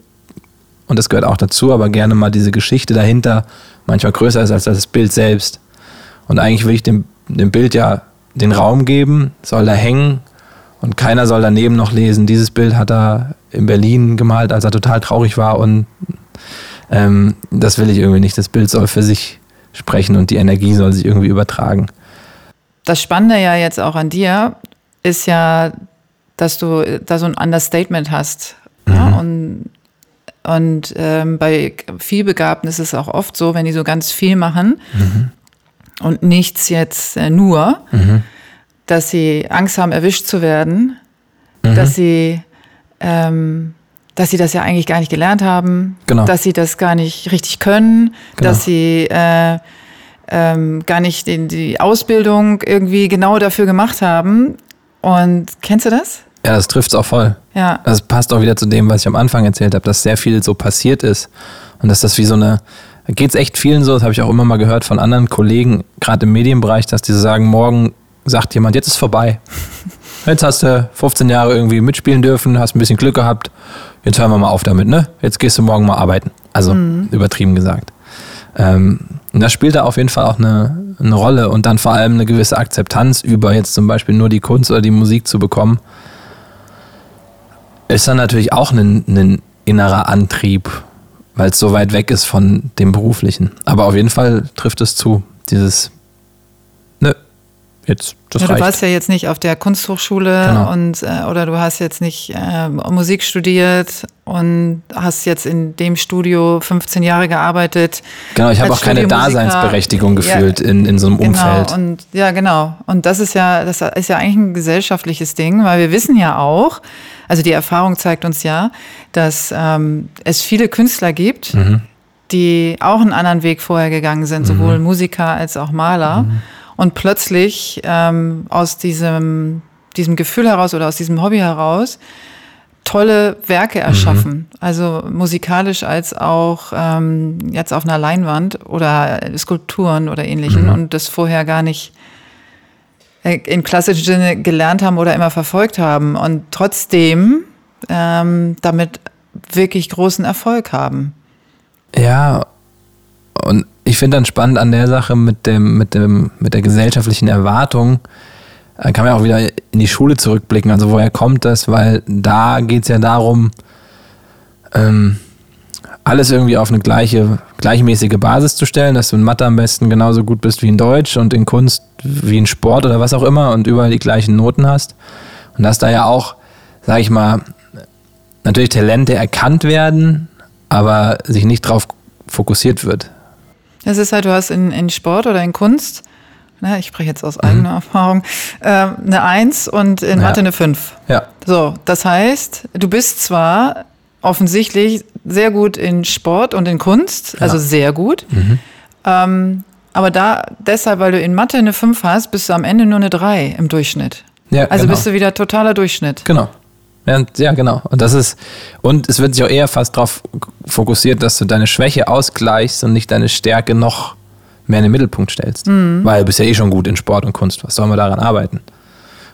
und das gehört auch dazu, aber gerne mal diese Geschichte dahinter manchmal größer ist als das Bild selbst. Und eigentlich will ich dem, dem Bild ja den Raum geben, soll da hängen und keiner soll daneben noch lesen. Dieses Bild hat er in Berlin gemalt, als er total traurig war und ähm, das will ich irgendwie nicht. Das Bild soll für sich sprechen und die Energie soll sich irgendwie übertragen. Das Spannende ja jetzt auch an dir ist ja, dass du da so ein Understatement hast. Ja? Und, und ähm, bei vielbegabten ist es auch oft so, wenn die so ganz viel machen und nichts jetzt äh, nur, dass sie Angst haben, erwischt zu werden, dass sie ähm, dass sie das ja eigentlich gar nicht gelernt haben, Genau. dass sie das gar nicht richtig können, Genau. dass sie äh, ähm, gar nicht den, die Ausbildung irgendwie genau dafür gemacht haben. Und kennst du das? Ja, das trifft es auch voll. Ja. Das passt auch wieder zu dem, was ich am Anfang erzählt habe, dass sehr viel so passiert ist. Und dass das wie so eine, geht es echt vielen so, das habe ich auch immer mal gehört von anderen Kollegen, gerade im Medienbereich, dass die sagen, morgen sagt jemand, jetzt ist vorbei. Jetzt hast du 15 Jahre irgendwie mitspielen dürfen, hast ein bisschen Glück gehabt, jetzt hören wir mal auf damit, ne? Jetzt gehst du morgen mal arbeiten. Also übertrieben gesagt. Ähm, und das spielt da auf jeden Fall auch eine, eine Rolle und dann vor allem eine gewisse Akzeptanz über jetzt zum Beispiel nur die Kunst oder die Musik zu bekommen ist dann natürlich auch ein, ein innerer Antrieb, weil es so weit weg ist von dem Beruflichen. Aber auf jeden Fall trifft es zu, dieses, jetzt, das ja, du reicht. warst ja jetzt nicht auf der Kunsthochschule Genau. und äh, oder du hast jetzt nicht äh, Musik studiert und hast jetzt in dem Studio 15 Jahre gearbeitet. genau, ich habe auch keine. Daseinsberechtigung Ja, gefühlt in, in so einem Umfeld. Genau, und ja, genau. Und das ist ja, das ist ja eigentlich ein gesellschaftliches Ding, weil wir wissen ja auch, also die Erfahrung zeigt uns ja, dass ähm, es viele Künstler gibt, Mhm. die auch einen anderen Weg vorher gegangen sind, sowohl Mhm. Musiker als auch Maler. Und plötzlich ähm, aus diesem, diesem Gefühl heraus oder aus diesem Hobby heraus tolle Werke erschaffen. Also musikalisch als auch ähm, jetzt auf einer Leinwand oder Skulpturen oder ähnlichem und das vorher gar nicht äh, im klassischen Sinne gelernt haben oder immer verfolgt haben und trotzdem ähm, damit wirklich großen Erfolg haben. Ja, und ich finde dann spannend an der Sache mit dem, mit dem, mit der gesellschaftlichen Erwartung, da kann man auch wieder in die Schule zurückblicken. Also woher kommt das? Weil da geht es ja darum, ähm, alles irgendwie auf eine gleiche, gleichmäßige Basis zu stellen, dass du in Mathe am besten genauso gut bist wie in Deutsch und in Kunst wie in Sport oder was auch immer und überall die gleichen Noten hast. Und dass da ja auch, sag ich mal, natürlich Talente erkannt werden, aber sich nicht drauf fokussiert wird. Es ist halt, du hast in, in Sport oder in Kunst, ne, ich spreche jetzt aus eigener Erfahrung, äh, eine Eins und in Ja. Mathe eine Fünf. Ja. So, das heißt, du bist zwar offensichtlich sehr gut in Sport und in Kunst, also sehr gut, ähm, aber da deshalb, weil du in Mathe eine 5 hast, bist du am Ende nur eine 3 im Durchschnitt. Ja, Also genau. bist du wieder totaler Durchschnitt. Genau. Ja, und- ja, genau. Und das ist, und es wird sich auch eher fast darauf fokussiert, dass du deine Schwäche ausgleichst und nicht deine Stärke noch mehr in den Mittelpunkt stellst. Weil du bist ja eh schon gut in Sport und Kunst. Was soll man daran arbeiten?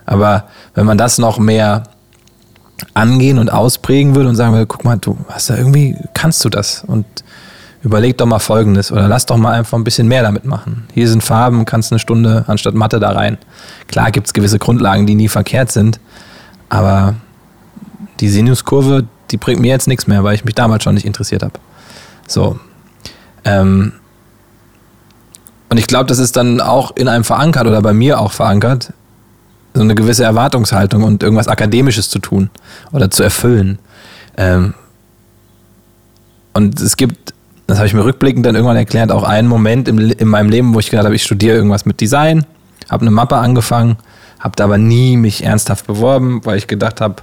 Aber wenn man das noch mehr angehen und ausprägen würde und sagen würde, guck mal, du hast da irgendwie, kannst du das? Und überleg doch mal Folgendes oder lass doch mal einfach ein bisschen mehr damit machen. Hier sind Farben, kannst eine Stunde anstatt Mathe da rein. Klar gibt es gewisse Grundlagen, die nie verkehrt sind, aber die Sinuskurve, die bringt mir jetzt nichts mehr, weil ich mich damals schon nicht interessiert habe. So. Ähm, und ich glaube, das ist dann auch in einem verankert oder bei mir auch verankert, so eine gewisse Erwartungshaltung und irgendwas Akademisches zu tun oder zu erfüllen. Ähm, und es gibt, das habe ich mir rückblickend dann irgendwann erklärt, auch einen Moment im, in meinem Leben, wo ich gedacht habe, ich studiere irgendwas mit Design, habe eine Mappe angefangen, habe da aber nie mich ernsthaft beworben, weil ich gedacht habe,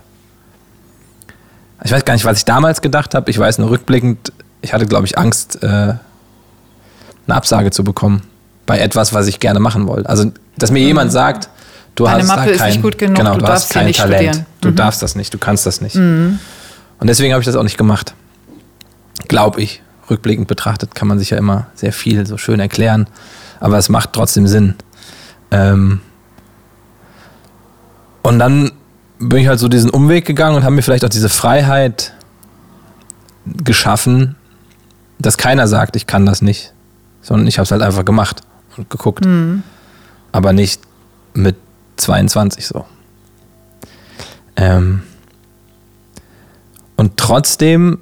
Ich weiß gar nicht, was ich damals gedacht habe. Ich weiß nur rückblickend, ich hatte, glaube ich, Angst, äh, eine Absage zu bekommen bei etwas, was ich gerne machen wollte. Also, dass mir mhm. jemand sagt, du Deine hast Mappe da kein, ist nicht gut genug, genau, du, du hast kein nicht Talent. studieren. Du Mhm. darfst das nicht, du kannst das nicht. Und deswegen habe ich das auch nicht gemacht. Glaube ich. Rückblickend betrachtet kann man sich ja immer sehr viel so schön erklären, aber es macht trotzdem Sinn. Ähm und dann bin ich halt so diesen Umweg gegangen und habe mir vielleicht auch diese Freiheit geschaffen, dass keiner sagt, ich kann das nicht, sondern ich habe es halt einfach gemacht und geguckt. Aber nicht mit 22 so. Ähm und trotzdem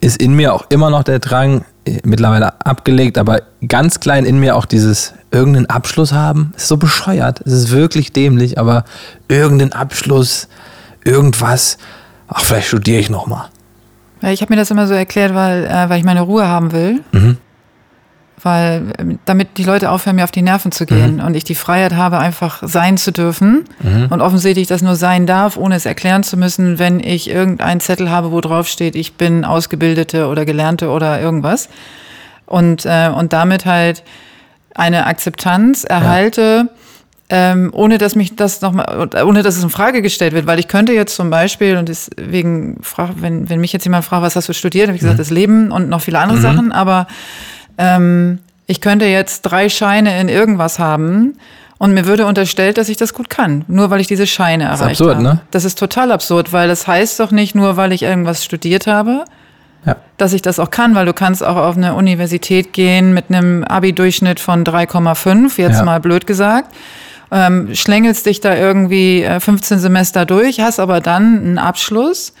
ist in mir auch immer noch der Drang, mittlerweile abgelegt, aber ganz klein in mir auch dieses irgendeinen Abschluss haben. Ist so bescheuert. Es ist wirklich dämlich, aber irgendeinen Abschluss, irgendwas. Ach, vielleicht studiere ich nochmal. Ich habe mir das immer so erklärt, weil, äh, weil ich meine Ruhe haben will. Mhm. Weil ähm, damit die Leute aufhören, mir auf die Nerven zu gehen und ich die Freiheit habe, einfach sein zu dürfen und offensichtlich das nur sein darf, ohne es erklären zu müssen, wenn ich irgendeinen Zettel habe, wo drauf steht, ich bin Ausgebildete oder Gelernte oder irgendwas. Und, äh, und damit halt eine Akzeptanz erhalte, ähm, ohne dass mich das nochmal, ohne dass es in Frage gestellt wird, weil ich könnte jetzt zum Beispiel, und deswegen, frag, wenn, wenn mich jetzt jemand fragt, was hast du studiert, habe ich gesagt, das Leben und noch viele andere Sachen, aber ähm, ich könnte jetzt drei Scheine in irgendwas haben und mir würde unterstellt, dass ich das gut kann, nur weil ich diese Scheine ist erreicht absurd, habe. ne? Das ist total absurd, weil das heißt doch nicht nur, weil ich irgendwas studiert habe, Ja. dass ich das auch kann, weil du kannst auch auf eine Universität gehen mit einem Abi-Durchschnitt von 3,5, jetzt Ja. mal blöd gesagt. Ähm, schlängelst dich da irgendwie äh, 15 Semester durch, hast aber dann einen Abschluss,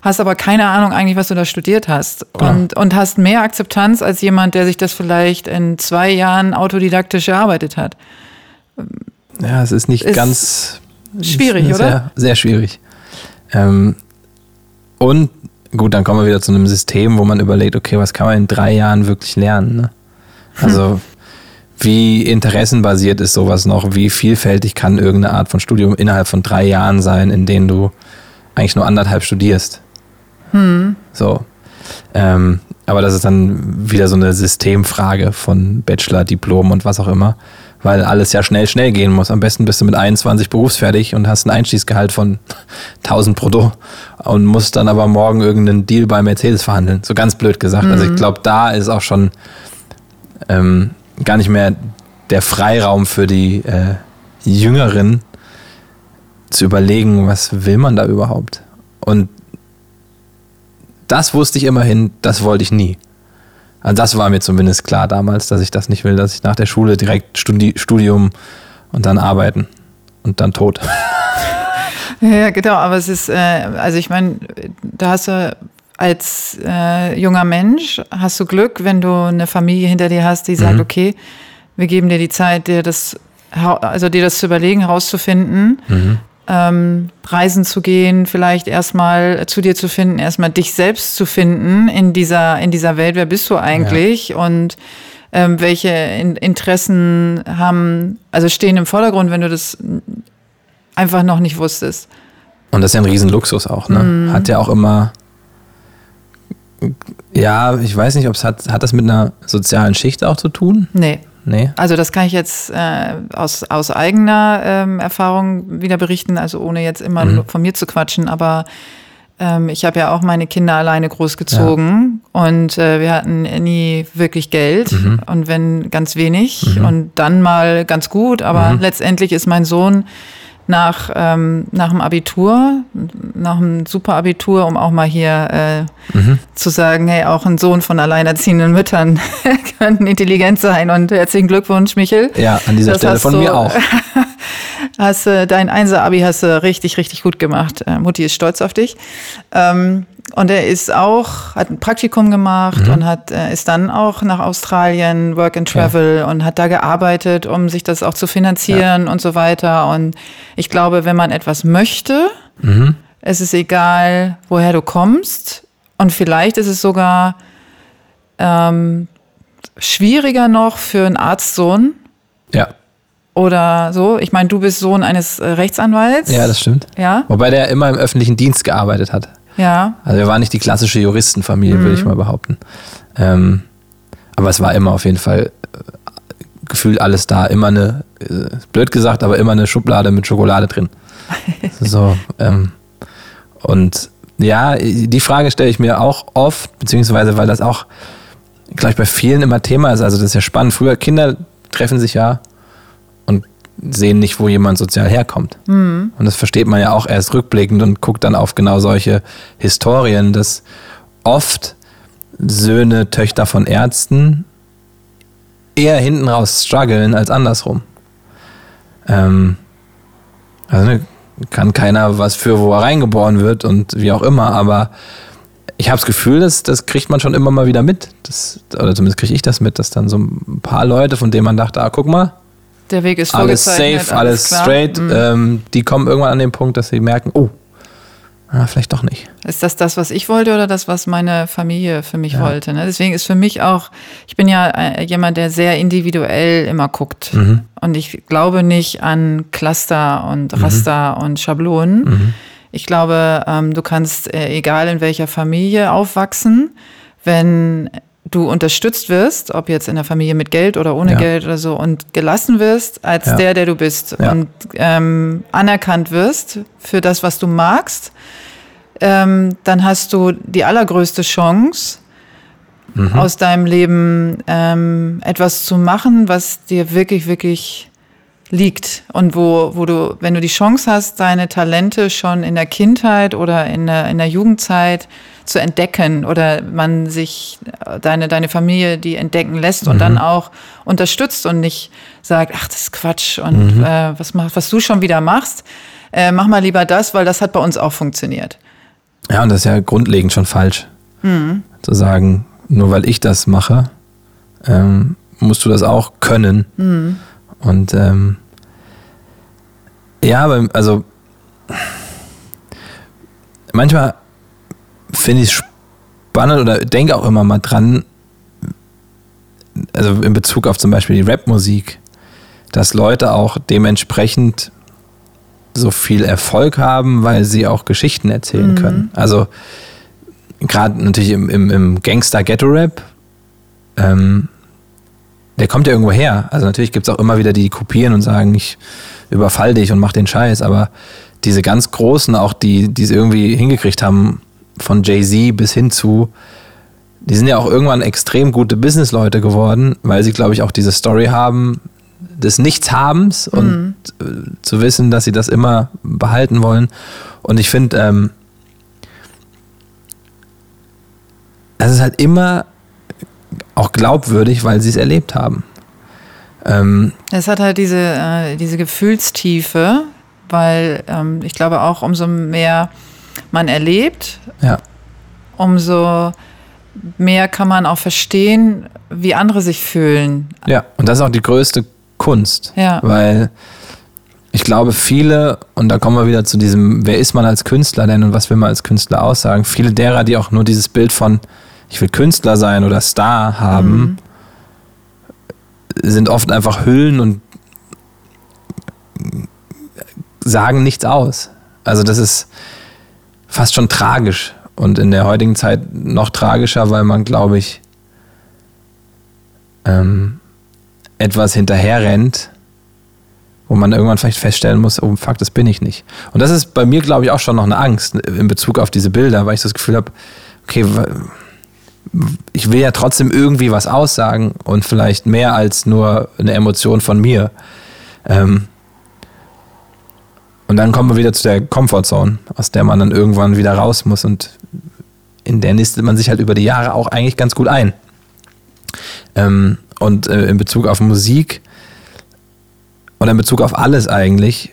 hast aber keine Ahnung eigentlich, was du da studiert hast Klar. und, und hast mehr Akzeptanz als jemand, der sich das vielleicht in zwei Jahren autodidaktisch erarbeitet hat. Ja, es ist nicht Ist ganz schwierig, ist oder? Sehr, sehr schwierig. Ähm, und gut, dann kommen wir wieder zu einem System, wo man überlegt, okay, was kann man in drei Jahren wirklich lernen? Ne? Also wie interessenbasiert ist sowas noch? Wie vielfältig kann irgendeine Art von Studium innerhalb von drei Jahren sein, in denen du eigentlich nur anderthalb studierst? So. Ähm, aber das ist dann wieder so eine Systemfrage von Bachelor, Diplom und was auch immer, weil alles ja schnell, schnell gehen muss. Am besten bist du mit 21 berufsfertig und hast ein Einstiegsgehalt von 1000 brutto und musst dann aber morgen irgendeinen Deal bei Mercedes verhandeln. So ganz blöd gesagt. Also ich glaube, da ist auch schon ähm, gar nicht mehr der Freiraum für die äh, Jüngeren zu überlegen, was will man da überhaupt. Und das wusste ich immerhin, das wollte ich nie. Also das war mir zumindest klar damals, dass ich das nicht will, dass ich nach der Schule direkt Studi Studium und dann arbeiten und dann tot. Ja, genau, aber es ist, äh, also ich meine, da hast du als äh, junger Mensch, hast du Glück, wenn du eine Familie hinter dir hast, die sagt, okay, wir geben dir die Zeit, dir das, also dir das zu überlegen, herauszufinden, ähm, reisen zu gehen, vielleicht erstmal zu dir zu finden, erstmal dich selbst zu finden in dieser, in dieser Welt, wer bist du eigentlich und ähm, welche in Interessen haben, also stehen im Vordergrund, wenn du das einfach noch nicht wusstest. Und das ist ja ein Riesenluxus auch, ne? Hat ja auch immer. Ja, ich weiß nicht, ob es hat, hat das mit einer sozialen Schicht auch zu tun? Nee. Nee. Also das kann ich jetzt äh, aus, aus eigener ähm, Erfahrung wieder berichten, also ohne jetzt immer nur von mir zu quatschen, aber ähm, ich habe ja auch meine Kinder alleine großgezogen und äh, wir hatten nie wirklich Geld und wenn ganz wenig und dann mal ganz gut, aber letztendlich ist mein Sohn nach, ähm, nach dem Abitur, nach dem Superabitur, um auch mal hier äh, zu sagen, hey, auch ein Sohn von alleinerziehenden Müttern kann intelligent sein und herzlichen Glückwunsch, Michel. Ja, an dieser Das Stelle von du- mir auch. Hast äh, dein Einser-Abi hast du richtig, richtig gut gemacht. Äh, Mutti ist stolz auf dich. Ähm, und er ist auch, hat ein Praktikum gemacht und hat, äh, ist dann auch nach Australien, Work and Travel und hat da gearbeitet, um sich das auch zu finanzieren und so weiter. Und ich glaube, wenn man etwas möchte, es ist egal, woher du kommst. Und vielleicht ist es sogar ähm, schwieriger noch für einen Arztsohn, Ja. oder so. Ich meine, du bist Sohn eines äh, Rechtsanwalts. ja, das stimmt. Ja, Wobei der immer im öffentlichen Dienst gearbeitet hat. Ja. Also wir waren nicht die klassische Juristenfamilie, würde ich mal behaupten. Ähm, aber es war immer auf jeden Fall äh, gefühlt alles da. Immer eine, äh, blöd gesagt, aber immer eine Schublade mit Schokolade drin. so, ähm, und ja, die Frage stelle ich mir auch oft, beziehungsweise weil das auch gleich bei vielen immer Thema ist. Also das ist ja spannend. Früher Kinder treffen sich ja und sehen nicht, wo jemand sozial herkommt. Und das versteht man ja auch erst rückblickend und guckt dann auf genau solche Historien, dass oft Söhne, Töchter von Ärzten eher hinten raus strugglen als andersrum. Ähm, also ne, kann keiner was für, wo er reingeboren wird und wie auch immer, aber ich habe das Gefühl, dass, das kriegt man schon immer mal wieder mit. Das, oder zumindest kriege ich das mit, dass dann so ein paar Leute, von denen man dachte, ah, guck mal, Der Weg ist alles safe, alles klar. straight, Mhm. ähm, die kommen irgendwann an den Punkt, dass sie merken, oh, ah, vielleicht doch nicht. Ist das das, was ich wollte oder das, was meine Familie für mich Ja. wollte? Ne? Deswegen ist für mich auch, ich bin ja äh, jemand, der sehr individuell immer guckt. Mhm. Und ich glaube nicht an Cluster und Raster und Schablonen. Mhm. Ich glaube, ähm, du kannst, äh, egal in welcher Familie, aufwachsen, wenn du unterstützt wirst, ob jetzt in der Familie mit Geld oder ohne Ja. Geld oder so, und gelassen wirst als Ja. der, der du bist Ja. und ähm, anerkannt wirst für das, was du magst, ähm, dann hast du die allergrößte Chance, Mhm. aus deinem Leben ähm, etwas zu machen, was dir wirklich, wirklich liegt. Und wo, wo du, wenn du die Chance hast, deine Talente schon in der Kindheit oder in der, in der Jugendzeit zu entdecken oder man sich äh, deine, deine Familie die entdecken lässt und dann auch unterstützt und nicht sagt, ach, das ist Quatsch und äh, was, mach, was du schon wieder machst, äh, mach mal lieber das, weil das hat bei uns auch funktioniert. Ja, und das ist ja grundlegend schon falsch. Mhm. Zu sagen, nur weil ich das mache, ähm, musst du das auch können. Mhm. Und ähm, ja, aber also manchmal finde ich es spannend oder denke auch immer mal dran, also in Bezug auf zum Beispiel die Rapmusik, dass Leute auch dementsprechend so viel Erfolg haben, weil sie auch Geschichten erzählen können. Also gerade natürlich im, im, im Gangster-Ghetto-Rap, ähm, der kommt ja irgendwo her. Also natürlich gibt es auch immer wieder die, die kopieren und sagen, ich überfall dich und mach den Scheiß, aber diese ganz Großen, auch die, die es irgendwie hingekriegt haben, von Jay-Z bis hin zu, die sind ja auch irgendwann extrem gute Businessleute geworden, weil sie, glaube ich, auch diese Story haben des Nichtshabens und äh, zu wissen, dass sie das immer behalten wollen. Und ich finde, ähm, es ist halt immer auch glaubwürdig, weil sie es erlebt haben. Ähm, Es hat halt diese, äh, diese Gefühlstiefe, weil ähm, ich glaube auch, umso mehr man erlebt, ja, umso mehr kann man auch verstehen, wie andere sich fühlen. ja, und das ist auch die größte Kunst, Ja. weil ich glaube, viele, und da kommen wir wieder zu diesem, wer ist man als Künstler denn und was will man als Künstler aussagen, viele derer, die auch nur dieses Bild von, ich will Künstler sein oder Star haben, sind oft einfach Hüllen und sagen nichts aus. Also das ist fast schon tragisch und in der heutigen Zeit noch tragischer, weil man, glaube ich, ähm, etwas hinterherrennt, wo man irgendwann vielleicht feststellen muss, oh fuck, das bin ich nicht. Und das ist bei mir, glaube ich, auch schon noch eine Angst in Bezug auf diese Bilder, weil ich das Gefühl habe, okay, ich will ja trotzdem irgendwie was aussagen und vielleicht mehr als nur eine Emotion von mir. Ähm, und dann kommen wir wieder zu der Comfortzone, aus der man dann irgendwann wieder raus muss und in der nistet man sich halt über die Jahre auch eigentlich ganz gut ein. Ähm, und äh, in Bezug auf Musik oder in Bezug auf alles eigentlich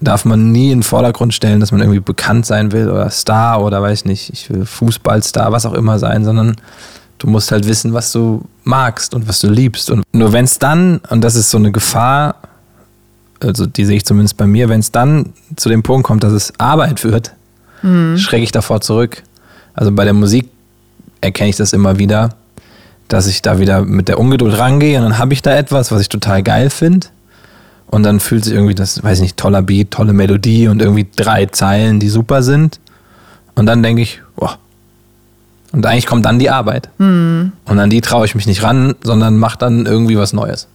darf man nie in den Vordergrund stellen, dass man irgendwie bekannt sein will oder Star oder weiß nicht, ich will Fußballstar, was auch immer sein, sondern du musst halt wissen, was du magst und was du liebst. Und nur wenn es dann, und das ist so eine Gefahr, also die sehe ich zumindest bei mir, wenn es dann zu dem Punkt kommt, dass es Arbeit wird, schrecke ich davor zurück. Also bei der Musik erkenne ich das immer wieder, dass ich da wieder mit der Ungeduld rangehe und dann habe ich da etwas, was ich total geil finde. Und dann fühlt sich irgendwie das, weiß ich nicht, toller Beat, tolle Melodie und irgendwie drei Zeilen, die super sind. Und dann denke ich, boah. Und eigentlich kommt dann die Arbeit. Mhm. Und an die traue ich mich nicht ran, sondern mache dann irgendwie was Neues.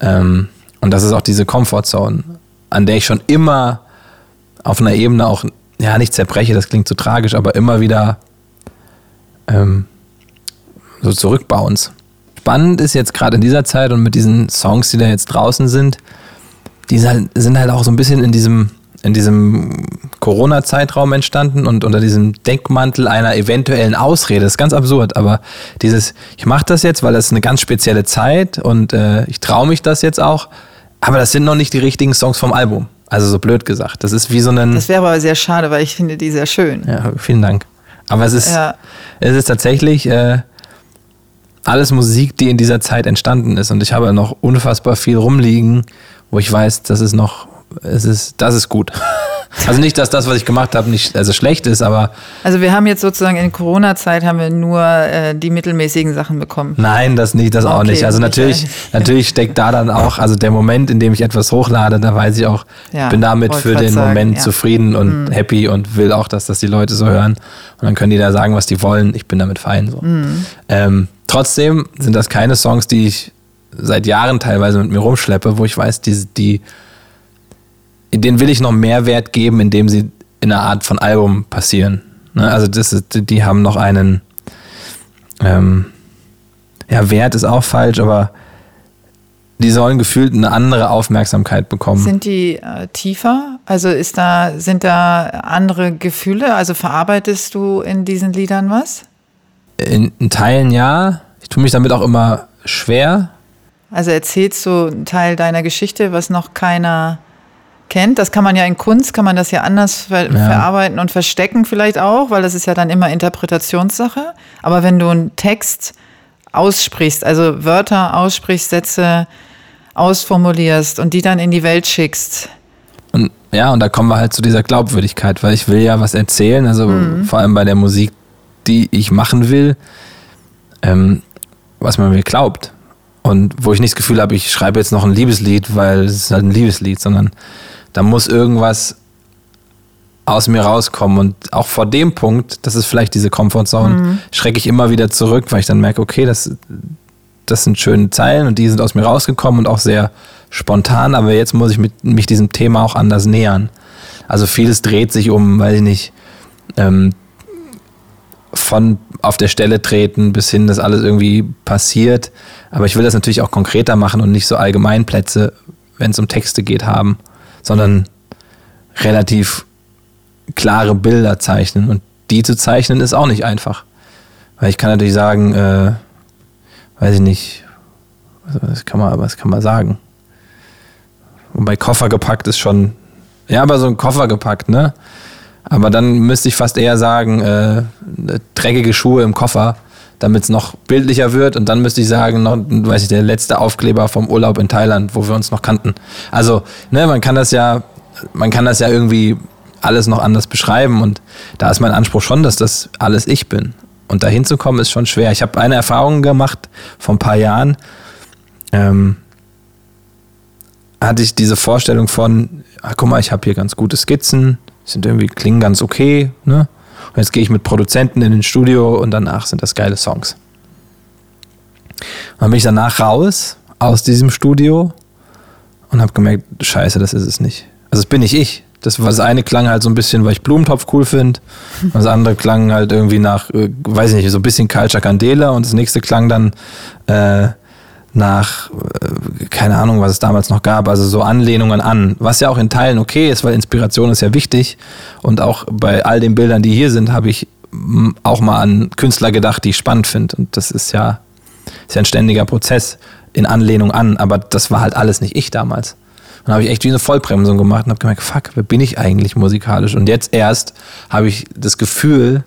Ähm, und das ist auch diese Comfortzone, an der ich schon immer auf einer Ebene auch, ja, nicht zerbreche, das klingt so tragisch, aber immer wieder ähm, so zurückbauens. Spannend ist jetzt gerade in dieser Zeit und mit diesen Songs, die da jetzt draußen sind, die sind halt auch so ein bisschen in diesem, in diesem Corona-Zeitraum entstanden und unter diesem Deckmantel einer eventuellen Ausrede. Das ist ganz absurd, aber dieses, ich mache das jetzt, weil das ist eine ganz spezielle Zeit und äh, ich traue mich das jetzt auch, aber das sind noch nicht die richtigen Songs vom Album. Also so blöd gesagt. Das ist wie so ein. Das wäre aber sehr schade, weil ich finde die sehr schön. Ja, vielen Dank. Aber es ist, ja. es ist tatsächlich äh, alles Musik, die in dieser Zeit entstanden ist. Und ich habe noch unfassbar viel rumliegen, wo ich weiß, das ist noch, es ist, das ist gut. Also nicht, dass das, was ich gemacht habe, nicht also schlecht ist, aber. Also wir haben jetzt sozusagen in Corona-Zeit haben wir nur äh, die mittelmäßigen Sachen bekommen. Nein, das nicht, das okay, auch nicht. Also natürlich, natürlich steckt da dann auch, also der Moment, in dem ich etwas hochlade, da weiß ich auch, ja, ich bin damit für den sagen, Moment ja. zufrieden und mhm. happy und will auch, dass das die Leute so hören. Und dann können die da sagen, was die wollen. Ich bin damit fein. So. Mhm. Ähm, trotzdem sind das keine Songs, die ich seit Jahren teilweise mit mir rumschleppe, wo ich weiß, die, die denen will ich noch mehr Wert geben, indem sie in einer Art von Album passieren. Ne? Also das ist, die haben noch einen, ähm, ja, Wert ist auch falsch, aber die sollen gefühlt eine andere Aufmerksamkeit bekommen. Sind die äh, tiefer? Also ist da, sind da andere Gefühle? Also verarbeitest du in diesen Liedern was? In, in Teilen ja. Ich tue mich damit auch immer schwer. Also erzählst du einen Teil deiner Geschichte, was noch keiner kennt. Das kann man ja in Kunst, kann man das ja anders ver ja. verarbeiten und verstecken vielleicht auch, weil das ist ja dann immer Interpretationssache. Aber wenn du einen Text aussprichst, also Wörter aussprichst, Sätze ausformulierst und die dann in die Welt schickst. Und ja, und da kommen wir halt zu dieser Glaubwürdigkeit, weil ich will ja was erzählen, also mhm. vor allem bei der Musik, die ich machen will, ähm, was man mir glaubt. Und wo ich nicht das Gefühl habe, ich schreibe jetzt noch ein Liebeslied, weil es ist halt ein Liebeslied, sondern da muss irgendwas aus mir rauskommen. Und auch vor dem Punkt, das ist vielleicht diese Comfortzone, mhm. schrecke ich immer wieder zurück, weil ich dann merke, okay, das, das sind schöne Zeilen und die sind aus mir rausgekommen und auch sehr spontan, aber jetzt muss ich mit, mich diesem Thema auch anders nähern. Also vieles dreht sich um, weiß ich nicht, ähm, von auf der Stelle treten bis hin, dass alles irgendwie passiert. Aber ich will das natürlich auch konkreter machen und nicht so Allgemeinplätze, wenn es um Texte geht, haben sondern relativ klare Bilder zeichnen. Und die zu zeichnen ist auch nicht einfach. Weil ich kann natürlich sagen, äh, weiß ich nicht, was kann man, was kann man sagen? Und bei Koffer gepackt ist schon, ja, aber so ein Koffer gepackt, ne? Aber dann müsste ich fast eher sagen, äh, dreckige Schuhe im Koffer damit es noch bildlicher wird. Und dann müsste ich sagen, noch, weiß ich, der letzte Aufkleber vom Urlaub in Thailand, wo wir uns noch kannten. Also, ne, man kann das ja, man kann das ja irgendwie alles noch anders beschreiben. Und da ist mein Anspruch schon, dass das alles ich bin. Und dahin zu kommen ist schon schwer. Ich habe eine Erfahrung gemacht vor ein paar Jahren. Ähm, hatte ich diese Vorstellung von, ach, guck mal, ich habe hier ganz gute Skizzen, sind irgendwie klingen ganz okay, ne? Und jetzt gehe ich mit Produzenten in den Studio und danach sind das geile Songs. Und dann bin ich danach raus aus diesem Studio und habe gemerkt, scheiße, das ist es nicht. Also das bin nicht ich. Das, das eine klang halt so ein bisschen, weil ich Blumentopf cool finde. Das andere klang halt irgendwie nach, äh, weiß ich nicht, so ein bisschen Culture Candela. Und das nächste klang dann äh, nach, äh, keine Ahnung, was es damals noch gab, also so Anlehnungen an, was ja auch in Teilen okay ist, weil Inspiration ist ja wichtig und auch bei all den Bildern, die hier sind, habe ich auch mal an Künstler gedacht, die ich spannend finde und das ist ja, ist ja ein ständiger Prozess in Anlehnung an, aber das war halt alles nicht ich damals. Dann habe ich echt wie eine Vollbremsung gemacht und habe gemerkt, fuck, wer bin ich eigentlich musikalisch? Und jetzt erst habe ich das Gefühl,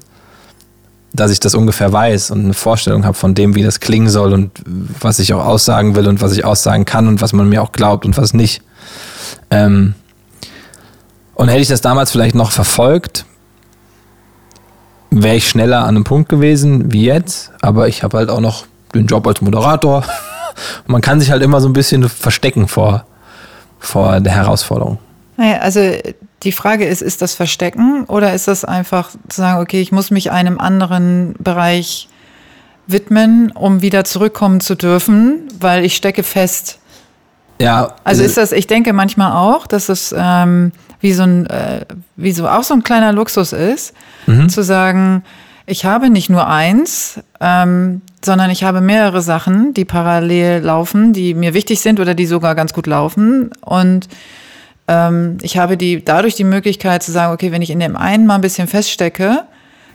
dass ich das ungefähr weiß und eine Vorstellung habe von dem, wie das klingen soll und was ich auch aussagen will und was ich aussagen kann und was man mir auch glaubt und was nicht. Ähm und hätte ich das damals vielleicht noch verfolgt, wäre ich schneller an einem Punkt gewesen wie jetzt, aber ich habe halt auch noch den Job als Moderator. Man kann sich halt immer so ein bisschen verstecken vor, vor der Herausforderung. Naja, also Die Frage ist, ist das Verstecken oder ist das einfach zu sagen, okay, ich muss mich einem anderen Bereich widmen, um wieder zurückkommen zu dürfen, weil ich stecke fest. Ja. Also ist das, ich denke manchmal auch, dass es ähm, wie so ein, äh, wie so auch so ein kleiner Luxus ist, mhm. zu sagen, ich habe nicht nur eins, ähm, sondern ich habe mehrere Sachen, die parallel laufen, die mir wichtig sind oder die sogar ganz gut laufen. Und ich habe die, dadurch die Möglichkeit zu sagen, okay, wenn ich in dem einen mal ein bisschen feststecke,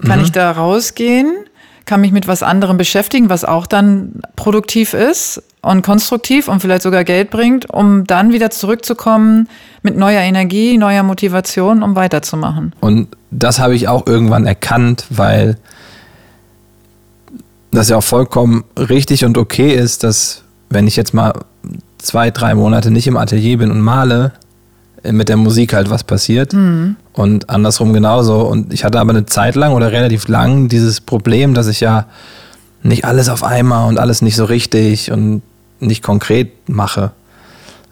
kann mhm. ich da rausgehen, kann mich mit was anderem beschäftigen, was auch dann produktiv ist und konstruktiv und vielleicht sogar Geld bringt, um dann wieder zurückzukommen mit neuer Energie, neuer Motivation, um weiterzumachen. Und das habe ich auch irgendwann erkannt, weil das ja auch vollkommen richtig und okay ist, dass wenn ich jetzt mal zwei, drei Monate nicht im Atelier bin und male, mit der Musik halt was passiert. Mhm. Und andersrum genauso. Und ich hatte aber eine Zeit lang oder relativ lang dieses Problem, dass ich ja nicht alles auf einmal und alles nicht so richtig und nicht konkret mache.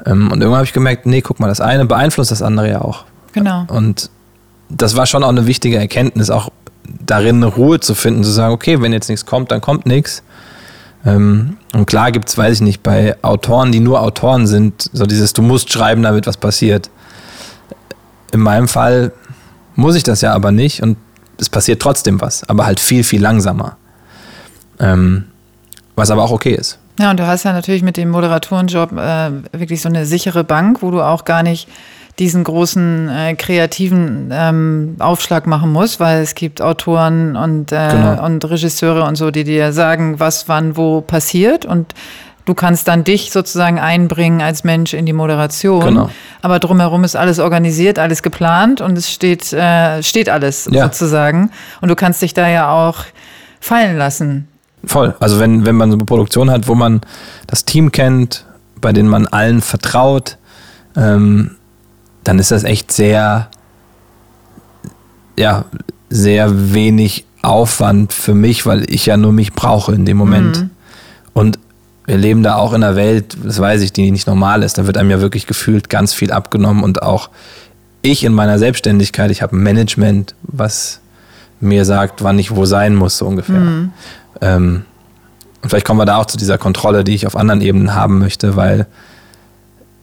Ähm, und irgendwann habe ich gemerkt, nee, guck mal, das eine beeinflusst das andere ja auch. Genau. Und das war schon auch eine wichtige Erkenntnis, auch darin eine Ruhe zu finden, zu sagen, okay, wenn jetzt nichts kommt, dann kommt nichts. Ähm, und klar gibt es, weiß ich nicht, bei Autoren, die nur Autoren sind, so dieses, du musst schreiben, damit was passiert. In meinem Fall muss ich das ja aber nicht und es passiert trotzdem was, aber halt viel, viel langsamer. Ähm, was aber auch okay ist. Ja, und du hast ja natürlich mit dem Moderatorenjob äh, wirklich so eine sichere Bank, wo du auch gar nicht diesen großen äh, kreativen ähm, Aufschlag machen musst, weil es gibt Autoren und, äh, genau. und Regisseure und so, die dir sagen, was wann wo passiert und du kannst dann dich sozusagen einbringen als Mensch in die Moderation. Genau. Aber drumherum ist alles organisiert, alles geplant und es steht, äh, steht alles ja. sozusagen. Und du kannst dich da ja auch fallen lassen. Voll. Also wenn, wenn man so eine Produktion hat, wo man das Team kennt, bei denen man allen vertraut, ähm, dann ist das echt sehr, ja, sehr wenig Aufwand für mich, weil ich ja nur mich brauche in dem Moment. Mhm. Und wir leben da auch in einer Welt, das weiß ich, die nicht normal ist. Da wird einem ja wirklich gefühlt ganz viel abgenommen und auch ich in meiner Selbstständigkeit, ich habe ein Management, was mir sagt, wann ich wo sein muss, so ungefähr. Mhm. Ähm, und vielleicht kommen wir da auch zu dieser Kontrolle, die ich auf anderen Ebenen haben möchte, weil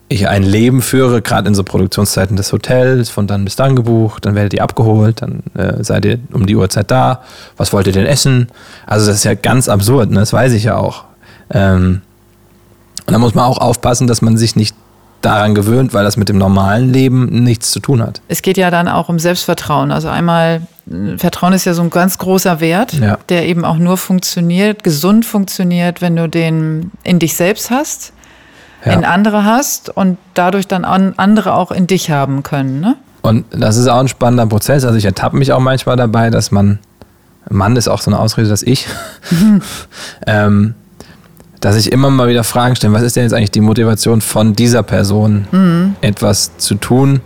ich ein Leben führe, gerade in so Produktionszeiten des Hotels, von dann bis dann gebucht, dann werdet ihr abgeholt, dann äh, seid ihr um die Uhrzeit da, was wollt ihr denn essen? Also das ist ja ganz absurd, ne? das weiß ich ja auch. Ähm, und da muss man auch aufpassen, dass man sich nicht daran gewöhnt, weil das mit dem normalen Leben nichts zu tun hat. Es geht ja dann auch um Selbstvertrauen. Also einmal, Vertrauen ist ja so ein ganz großer Wert, ja. der eben auch nur funktioniert, gesund funktioniert, wenn du den in dich selbst hast, ja. in andere hast und dadurch dann andere auch in dich haben können. Ne? Und das ist auch ein spannender Prozess. Also ich ertappe mich auch manchmal dabei, dass man, Mann ist auch so eine Ausrede, dass ich, mhm. ähm, dass ich immer mal wieder Fragen stelle, was ist denn jetzt eigentlich die Motivation von dieser Person, mhm. etwas zu tun?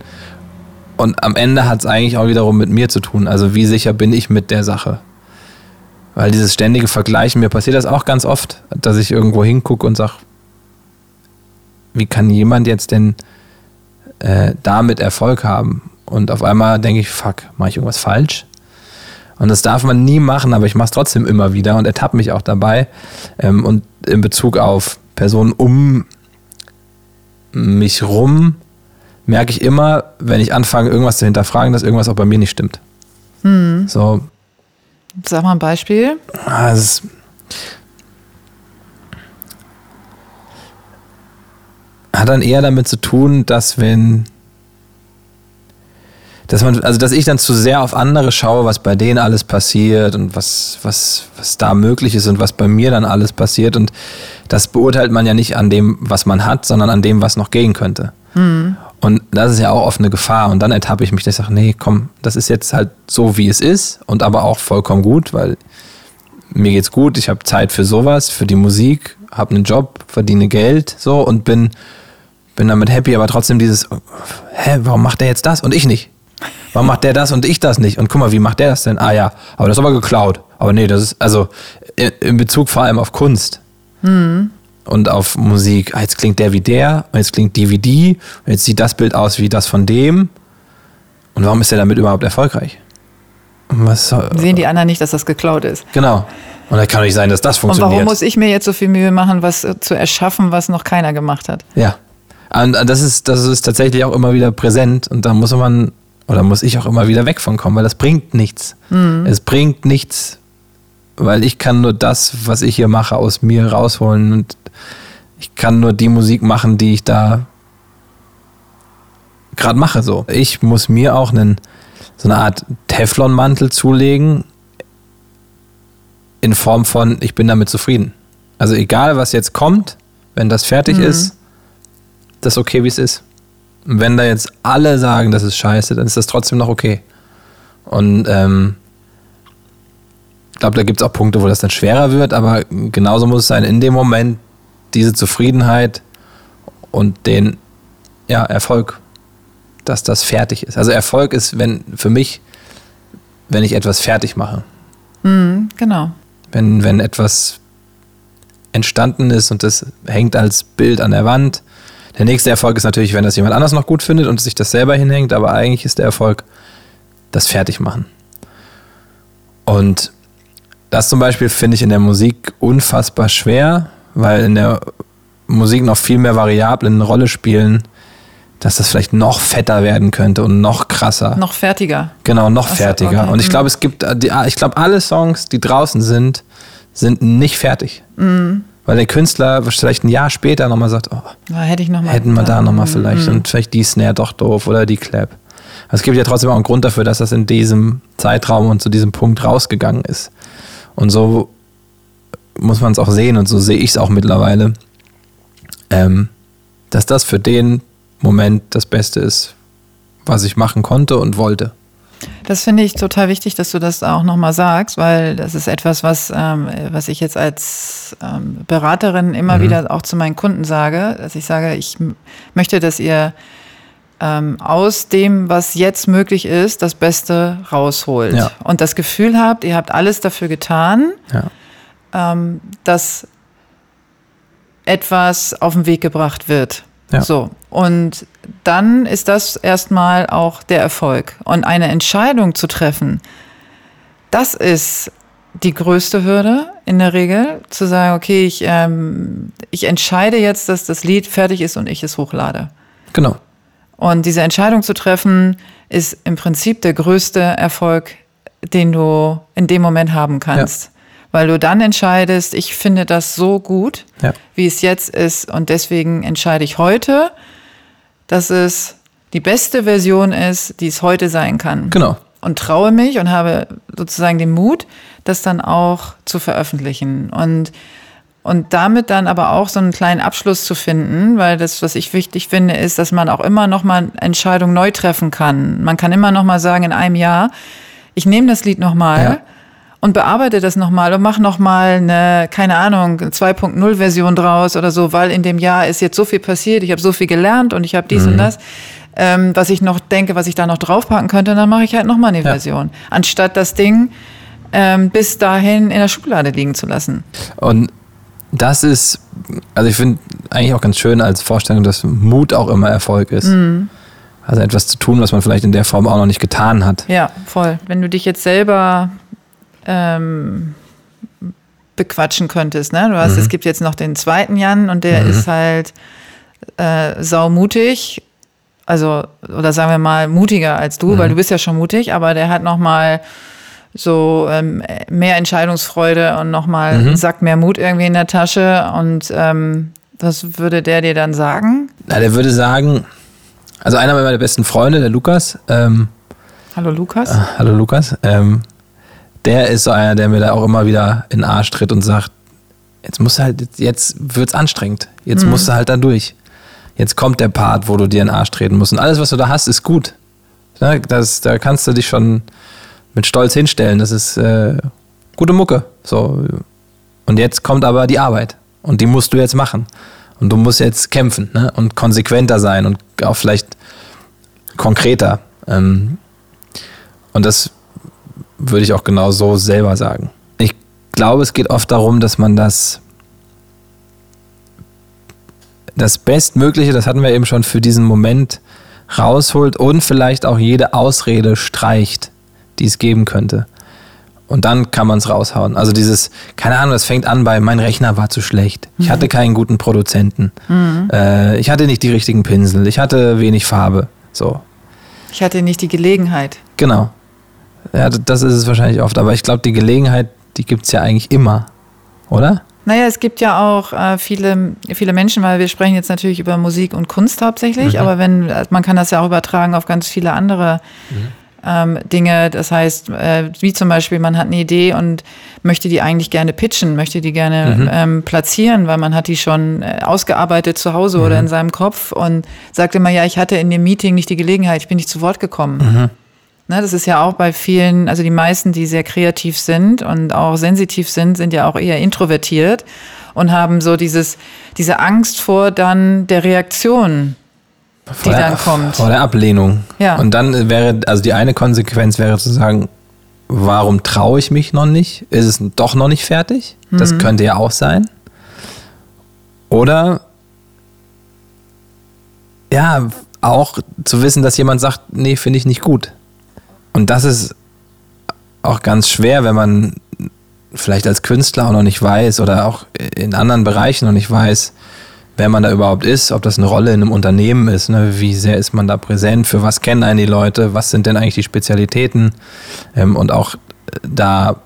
Und am Ende hat es eigentlich auch wiederum mit mir zu tun. Also wie sicher bin ich mit der Sache? Weil dieses ständige Vergleichen, mir passiert das auch ganz oft, dass ich irgendwo hingucke und sage, wie kann jemand jetzt denn äh, damit Erfolg haben? Und auf einmal denke ich, fuck, mache ich irgendwas falsch? Und das darf man nie machen, aber ich mache es trotzdem immer wieder und ertappe mich auch dabei. Ähm, und in Bezug auf Personen um mich rum merke ich immer, wenn ich anfange, irgendwas zu hinterfragen, dass irgendwas auch bei mir nicht stimmt. Hm. So. Sag mal ein Beispiel. Es hat dann eher damit zu tun, dass wenn dass man, also dass ich dann zu sehr auf andere schaue, was bei denen alles passiert und was, was, was da möglich ist und was bei mir dann alles passiert. Und das beurteilt man ja nicht an dem, was man hat, sondern an dem, was noch gehen könnte. Mhm. Und das ist ja auch oft eine Gefahr. Und dann ertappe ich mich, dass ich sage, nee, komm, das ist jetzt halt so, wie es ist und aber auch vollkommen gut, weil mir geht's gut, ich habe Zeit für sowas, für die Musik, habe einen Job, verdiene Geld so und bin, bin damit happy, aber trotzdem dieses, hä, warum macht der jetzt das und ich nicht? Warum macht der das und ich das nicht? Und guck mal, wie macht der das denn? Ah ja, aber das ist aber geklaut. Aber nee, das ist, also in Bezug vor allem auf Kunst. Mhm. Und auf Musik. Ah, jetzt klingt der wie der, und jetzt klingt die wie die, und jetzt sieht das Bild aus wie das von dem. Und warum ist er damit überhaupt erfolgreich? Was, Sehen die anderen nicht, dass das geklaut ist? Genau. Und da kann nicht sein, dass das funktioniert. Und warum muss ich mir jetzt so viel Mühe machen, was zu erschaffen, was noch keiner gemacht hat? Ja. Und das ist, das ist tatsächlich auch immer wieder präsent und da muss man, oder muss ich auch immer wieder weg von kommen, weil das bringt nichts. Mhm. Es bringt nichts, weil ich kann nur das, was ich hier mache, aus mir rausholen und ich kann nur die Musik machen, die ich da gerade mache. So. Ich muss mir auch einen, so eine Art Teflonmantel zulegen, in Form von, ich bin damit zufrieden. Also egal, was jetzt kommt, wenn das fertig mhm. ist, das ist okay, wie es ist. Wenn da jetzt alle sagen, das ist scheiße, dann ist das trotzdem noch okay. Und ähm, ich glaube, da gibt es auch Punkte, wo das dann schwerer wird, aber genauso muss es sein, in dem Moment diese Zufriedenheit und den ja, Erfolg, dass das fertig ist. Also Erfolg ist, wenn für mich, wenn ich etwas fertig mache. Mhm, genau. Wenn, wenn etwas entstanden ist und das hängt als Bild an der Wand. Der nächste Erfolg ist natürlich, wenn das jemand anders noch gut findet und sich das selber hinhängt, aber eigentlich ist der Erfolg das Fertigmachen. Und das zum Beispiel finde ich in der Musik unfassbar schwer, weil in der Musik noch viel mehr Variablen eine Rolle spielen, dass das vielleicht noch fetter werden könnte und noch krasser. Noch fertiger. Genau, noch Achso, fertiger. Okay. Und ich mhm. glaube, es gibt, ich glaube, alle Songs, die draußen sind, sind nicht fertig. Mhm. Weil der Künstler vielleicht ein Jahr später nochmal sagt, oh, ja, hätte ich noch mal hätten wir da nochmal mhm. vielleicht mhm. und vielleicht die Snare doch doof oder die Clap. Also es gibt ja trotzdem auch einen Grund dafür, dass das in diesem Zeitraum und zu diesem Punkt rausgegangen ist. Und so muss man es auch sehen und so sehe ich es auch mittlerweile, ähm, dass das für den Moment das Beste ist, was ich machen konnte und wollte. Das finde ich total wichtig, dass du das auch nochmal sagst, weil das ist etwas, was, ähm, was ich jetzt als ähm, Beraterin immer mhm. wieder auch zu meinen Kunden sage, dass ich sage, ich möchte, dass ihr ähm, aus dem, was jetzt möglich ist, das Beste rausholt. Ja. Und das Gefühl habt, ihr habt alles dafür getan, ja. ähm, dass etwas auf den Weg gebracht wird. Ja. So. Und dann ist das erstmal auch der Erfolg. Und eine Entscheidung zu treffen, das ist die größte Hürde in der Regel, zu sagen, okay, ich, ähm, ich entscheide jetzt, dass das Lied fertig ist und ich es hochlade. Genau. Und diese Entscheidung zu treffen, ist im Prinzip der größte Erfolg, den du in dem Moment haben kannst. Ja weil du dann entscheidest, ich finde das so gut, ja. wie es jetzt ist und deswegen entscheide ich heute, dass es die beste Version ist, die es heute sein kann. Genau. Und traue mich und habe sozusagen den Mut, das dann auch zu veröffentlichen und und damit dann aber auch so einen kleinen Abschluss zu finden, weil das, was ich wichtig finde, ist, dass man auch immer noch mal Entscheidungen neu treffen kann. Man kann immer noch mal sagen in einem Jahr, ich nehme das Lied noch mal ja und bearbeite das nochmal und mach nochmal eine, keine Ahnung, 2.0 Version draus oder so, weil in dem Jahr ist jetzt so viel passiert, ich habe so viel gelernt und ich habe dies mhm. und das, ähm, was ich noch denke, was ich da noch draufpacken könnte, dann mache ich halt nochmal eine ja. Version, anstatt das Ding ähm, bis dahin in der Schublade liegen zu lassen. Und das ist, also ich finde eigentlich auch ganz schön als Vorstellung, dass Mut auch immer Erfolg ist. Mhm. Also etwas zu tun, was man vielleicht in der Form auch noch nicht getan hat. Ja, voll. Wenn du dich jetzt selber ähm, bequatschen könntest. Ne? Du hast, mhm. es gibt jetzt noch den zweiten Jan und der mhm. ist halt äh, saumutig. Also, oder sagen wir mal, mutiger als du, mhm. weil du bist ja schon mutig, aber der hat noch mal so ähm, mehr Entscheidungsfreude und noch mal mhm. einen Sack mehr Mut irgendwie in der Tasche. Und ähm, was würde der dir dann sagen? Na, der würde sagen, also einer meiner besten Freunde, der Lukas. Ähm, hallo Lukas. Äh, hallo Lukas. Ähm, der ist so einer, der mir da auch immer wieder in den Arsch tritt und sagt, jetzt musst du halt, jetzt wird's anstrengend. Jetzt mhm. musst du halt da durch. Jetzt kommt der Part, wo du dir in den Arsch treten musst. Und alles, was du da hast, ist gut. Das, da kannst du dich schon mit Stolz hinstellen. Das ist äh, gute Mucke. So. Und jetzt kommt aber die Arbeit. Und die musst du jetzt machen. Und du musst jetzt kämpfen ne? und konsequenter sein und auch vielleicht konkreter. Ähm, und das würde ich auch genau so selber sagen. Ich glaube, es geht oft darum, dass man das das Bestmögliche, das hatten wir eben schon für diesen Moment rausholt und vielleicht auch jede Ausrede streicht, die es geben könnte. Und dann kann man es raushauen. Also dieses, keine Ahnung, das fängt an bei, mein Rechner war zu schlecht. Ich hatte keinen guten Produzenten. Äh, ich hatte nicht die richtigen Pinsel. Ich hatte wenig Farbe. So, Ich hatte nicht die Gelegenheit. genau. Ja, das ist es wahrscheinlich oft. Aber ich glaube, die Gelegenheit, die gibt es ja eigentlich immer. Oder? Naja, es gibt ja auch äh, viele, viele Menschen, weil wir sprechen jetzt natürlich über Musik und Kunst hauptsächlich, aber wenn, äh, man kann das ja auch übertragen auf ganz viele andere ähm, Dinge. Das heißt, äh, wie zum Beispiel, man hat eine Idee und möchte die eigentlich gerne pitchen, möchte die gerne ähm, platzieren, weil man hat die schon äh, ausgearbeitet zu Hause oder in seinem Kopf und sagt immer, ja, ich hatte in dem Meeting nicht die Gelegenheit, ich bin nicht zu Wort gekommen. Ne, das ist ja auch bei vielen, also die meisten, die sehr kreativ sind und auch sensitiv sind, sind ja auch eher introvertiert und haben so dieses, diese Angst vor dann der Reaktion, die Vor der- dann kommt. Vor der Ablehnung. Ja. Und dann wäre, also die eine Konsequenz wäre zu sagen, warum traue ich mich noch nicht? Ist es doch noch nicht fertig? Das Mhm. könnte ja auch sein. Oder ja, auch zu wissen, dass jemand sagt, nee, finde ich nicht gut. Und das ist auch ganz schwer, wenn man vielleicht als Künstler auch noch nicht weiß oder auch in anderen Bereichen noch nicht weiß, wer man da überhaupt ist, ob das eine Rolle in einem Unternehmen ist, ne? wie sehr ist man da präsent, für was kennen einen die Leute, was sind denn eigentlich die Spezialitäten ähm, und auch äh, da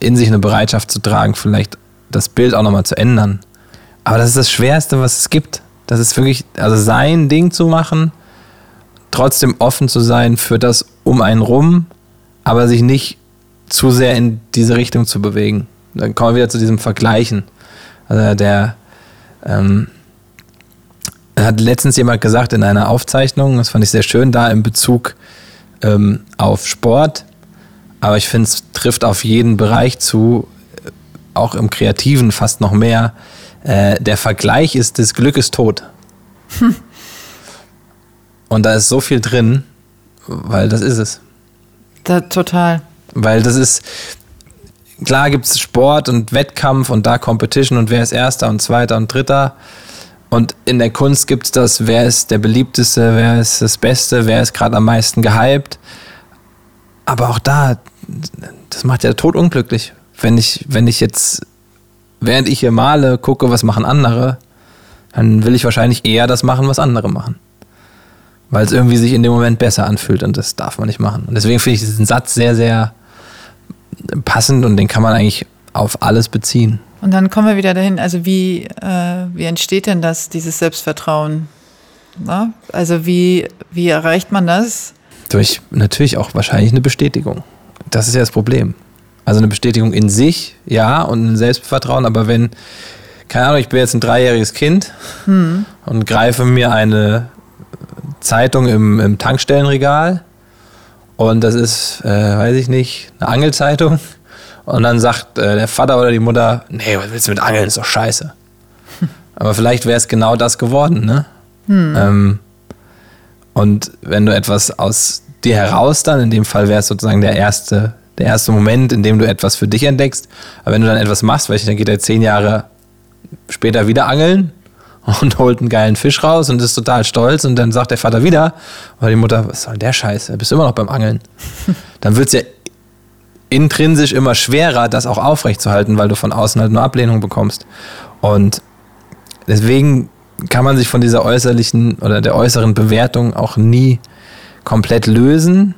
in sich eine Bereitschaft zu tragen, vielleicht das Bild auch nochmal zu ändern. Aber das ist das Schwerste, was es gibt. Das ist wirklich, also sein Ding zu machen, trotzdem offen zu sein für das um einen rum, aber sich nicht zu sehr in diese Richtung zu bewegen. Dann kommen wir wieder zu diesem Vergleichen. Also der ähm, hat letztens jemand gesagt in einer Aufzeichnung, das fand ich sehr schön, da im Bezug ähm, auf Sport, aber ich finde, es trifft auf jeden Bereich zu, auch im Kreativen fast noch mehr. Äh, der Vergleich ist des Glückes tot. Und da ist so viel drin, weil das ist es. Da, total. Weil das ist, klar gibt es Sport und Wettkampf und da Competition und wer ist Erster und Zweiter und Dritter. Und in der Kunst gibt es das, wer ist der beliebteste, wer ist das Beste, wer ist gerade am meisten gehypt. Aber auch da, das macht ja totunglücklich. Wenn ich, wenn ich jetzt, während ich hier male, gucke, was machen andere, dann will ich wahrscheinlich eher das machen, was andere machen. Weil es irgendwie sich in dem Moment besser anfühlt und das darf man nicht machen. Und deswegen finde ich diesen Satz sehr, sehr passend und den kann man eigentlich auf alles beziehen. Und dann kommen wir wieder dahin, also wie, äh, wie entsteht denn das, dieses Selbstvertrauen? Na? Also wie, wie erreicht man das? Durch natürlich auch wahrscheinlich eine Bestätigung. Das ist ja das Problem. Also eine Bestätigung in sich, ja, und ein Selbstvertrauen, aber wenn, keine Ahnung, ich bin jetzt ein dreijähriges Kind und greife mir eine Zeitung im, im Tankstellenregal und das ist, äh, weiß ich nicht, eine Angelzeitung und dann sagt äh, der Vater oder die Mutter, nee, was willst du mit Angeln, ist doch scheiße. Aber vielleicht wäre es genau das geworden, ne? Ähm, und wenn du etwas aus dir heraus dann, in dem Fall wäre es sozusagen der erste, der erste Moment, in dem du etwas für dich entdeckst. Aber wenn du dann etwas machst, weil ich, dann geht er zehn Jahre später wieder angeln und holt einen geilen Fisch raus und ist total stolz und dann sagt der Vater wieder, oder die Mutter, was soll denn der Scheiß? Du bist immer noch beim Angeln. dann wird es ja intrinsisch immer schwerer, das auch aufrechtzuerhalten, weil du von außen halt nur Ablehnung bekommst. Und deswegen kann man sich von dieser äußerlichen oder der äußeren Bewertung auch nie komplett lösen.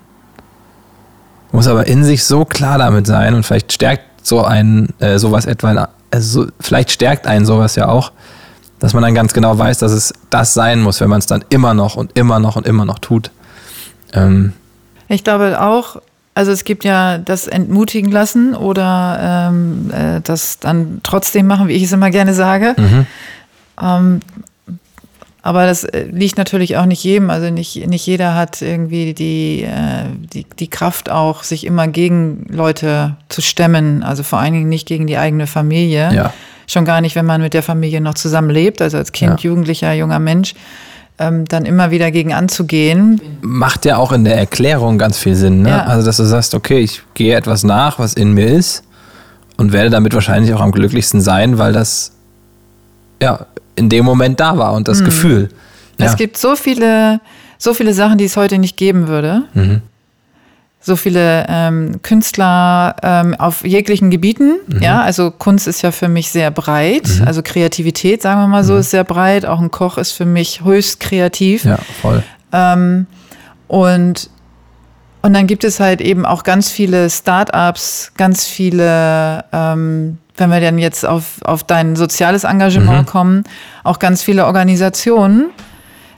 Muss aber in sich so klar damit sein und vielleicht stärkt so ein äh, sowas etwa, also so, vielleicht stärkt einen sowas ja auch, dass man dann ganz genau weiß, dass es das sein muss, wenn man es dann immer noch und immer noch und immer noch tut. Ähm, Ich glaube auch, also es gibt ja das entmutigen lassen oder ähm, äh, das dann trotzdem machen, wie ich es immer gerne sage. Ähm, aber das äh, liegt natürlich auch nicht jedem. Also nicht, nicht jeder hat irgendwie die, äh, die, die Kraft auch, sich immer gegen Leute zu stemmen. Also vor allen Dingen nicht gegen die eigene Familie. Ja. Schon gar nicht, wenn man mit der Familie noch zusammenlebt, also als Kind, Ja. Jugendlicher, junger Mensch, ähm, dann immer wieder gegen anzugehen. macht ja auch in der Erklärung ganz viel Sinn. Ne? Ja. Also, dass du sagst, okay, ich gehe etwas nach, was in mir ist und werde damit wahrscheinlich auch am glücklichsten sein, weil das ja in dem Moment da war und das Gefühl. Ja. Es gibt so viele, so viele Sachen, die es heute nicht geben würde. Mhm. So viele ähm, Künstler ähm, auf jeglichen Gebieten. Mhm. Ja, also Kunst ist ja für mich sehr breit. Also Kreativität, sagen wir mal so, ist sehr breit. Auch ein Koch ist für mich höchst kreativ. Ja, voll. Ähm, und, und dann gibt es halt eben auch ganz viele Start-ups, ganz viele, ähm, wenn wir dann jetzt auf, auf dein soziales Engagement kommen, auch ganz viele Organisationen,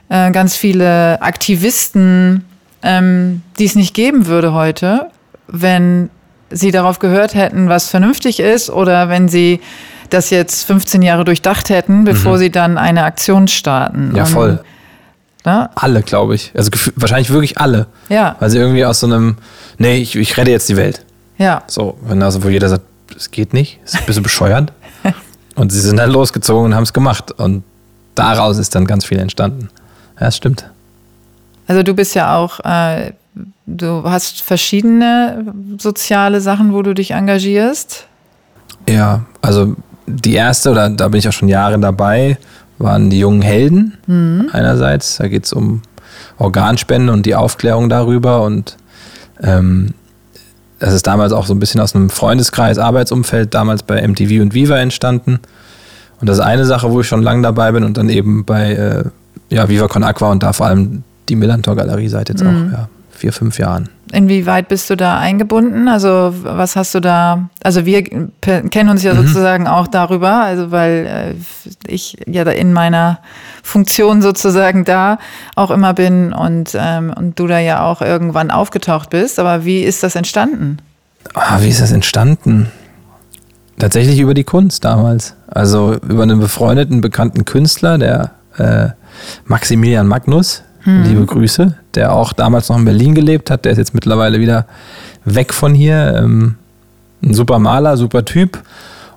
äh, ganz viele Aktivisten, ähm, die es nicht geben würde heute, wenn sie darauf gehört hätten, was vernünftig ist oder wenn sie das jetzt 15 Jahre durchdacht hätten, bevor sie dann eine Aktion starten. Ja, Und, voll. Ne? Alle, glaube ich. Also wahrscheinlich wirklich alle. Ja, Weil sie irgendwie aus so einem, nee, ich, ich rette jetzt die Welt. ja. So, wenn also, wo jeder sagt, es geht nicht, ist ein bisschen bescheuert. und sie sind dann losgezogen und haben es gemacht. Und daraus ist dann ganz viel entstanden. Ja, das stimmt. Also du bist ja auch, äh, du hast verschiedene soziale Sachen, wo du dich engagierst. Ja, also die erste, oder da bin ich auch schon Jahre dabei, waren die jungen Helden einerseits. Da geht es um Organspende und die Aufklärung darüber. Und ähm, das ist damals auch so ein bisschen aus einem Freundeskreis, Arbeitsumfeld, damals bei MTV und Viva entstanden. Und das ist eine Sache, wo ich schon lange dabei bin und dann eben bei äh, ja, Viva Con Aqua und da vor allem die Millantor Galerie seit jetzt auch ja, vier, fünf Jahren. Inwieweit bist du da eingebunden? Also was hast du da? Also wir kennen uns ja sozusagen auch darüber, also weil äh, ich ja da in meiner Funktion sozusagen da auch immer bin und, ähm, und du da ja auch irgendwann aufgetaucht bist. Aber wie ist das entstanden? Ah, wie ist das entstanden? Tatsächlich über die Kunst damals. Also über einen befreundeten, bekannten Künstler, der äh, Maximilian Magnus, liebe Grüße, der auch damals noch in Berlin gelebt hat. Der ist jetzt mittlerweile wieder weg von hier. Ähm, ein super Maler, super Typ.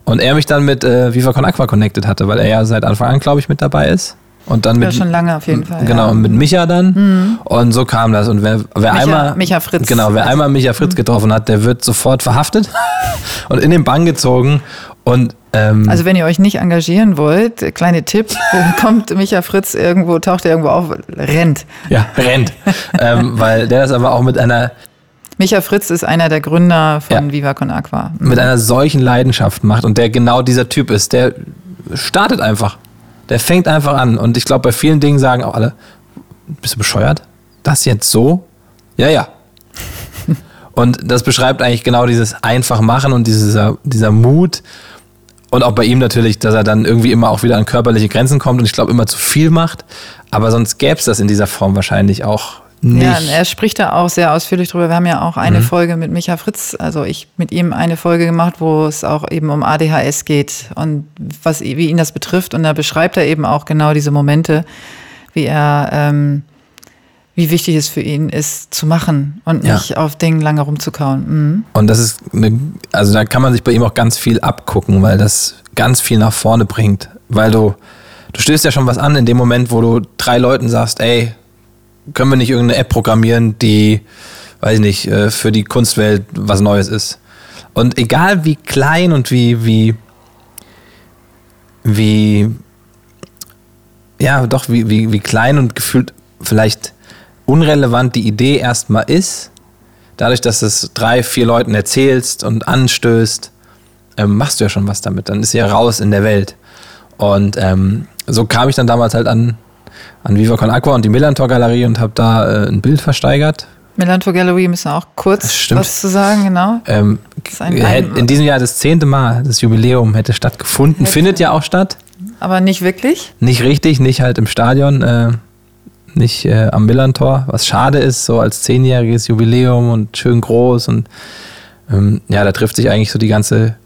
Und er mich dann mit äh, Viva Con Aqua connected hatte, weil er ja seit Anfang an, glaube ich, mit dabei ist. Und dann Ja, mit, schon lange auf jeden Fall. Genau, ja. und mit Micha dann. Und so kam das. Und wer, wer Micha- einmal. Micha Fritz. Genau, wer einmal Micha Fritz getroffen hat, der wird sofort verhaftet und in den Bann gezogen. Und ähm, Also wenn ihr euch nicht engagieren wollt, kleine Tipp, kommt Micha Fritz irgendwo, taucht er irgendwo auf, rennt. ja, rennt. ähm, weil der das aber auch mit einer, Micha Fritz ist einer der Gründer von Ja. Viva Con Aqua. mit einer solchen Leidenschaft macht und der genau dieser Typ ist. Der startet einfach. Der fängt einfach an. Und ich glaube, bei vielen Dingen sagen auch alle, bist du bescheuert? Das jetzt so? Ja, ja. Und das beschreibt eigentlich genau dieses einfach machen und dieser, dieser Mut. Und auch bei ihm natürlich, dass er dann irgendwie immer auch wieder an körperliche Grenzen kommt und ich glaube immer zu viel macht. Aber sonst gäbe es das in dieser Form wahrscheinlich auch nicht. Ja, er spricht da auch sehr ausführlich drüber. Wir haben ja auch eine Folge mit Micha Fritz, also ich mit ihm eine Folge gemacht, wo es auch eben um ADHS geht und was, wie ihn das betrifft. Und da beschreibt er eben auch genau diese Momente, wie er, ähm, wie wichtig es für ihn ist, zu machen und Ja. nicht auf Dingen lange rumzukauen. Mhm. Und das ist, eine, also da kann man sich bei ihm auch ganz viel abgucken, weil das ganz viel nach vorne bringt. Weil du, du stößt ja schon was an in dem Moment, wo du drei Leuten sagst, ey, können wir nicht irgendeine App programmieren, die, weiß ich nicht, äh, für die Kunstwelt was Neues ist. Und egal wie klein und wie, wie, wie, ja, doch, wie, wie, wie klein und gefühlt vielleicht unrelevant die Idee erstmal ist, dadurch, dass du es drei, vier Leuten erzählst und anstößt, ähm, machst du ja schon was damit. Dann ist sie ja raus in der Welt. Und ähm, so kam ich dann damals halt an, an Viva Con Aqua und die Millantor Galerie und habe da äh, ein Bild versteigert. Melanto Gallery müssen auch kurz was zu sagen, genau. Ähm, in diesem Jahr das zehnte Mal, das Jubiläum hätte stattgefunden. Hätte. Findet ja auch statt. Aber nicht wirklich. Nicht richtig, nicht halt im Stadion, äh, nicht äh, am Millantor, was schade ist, so als zehnjähriges Jubiläum und schön groß und ähm, ja, da trifft sich eigentlich so die ganze,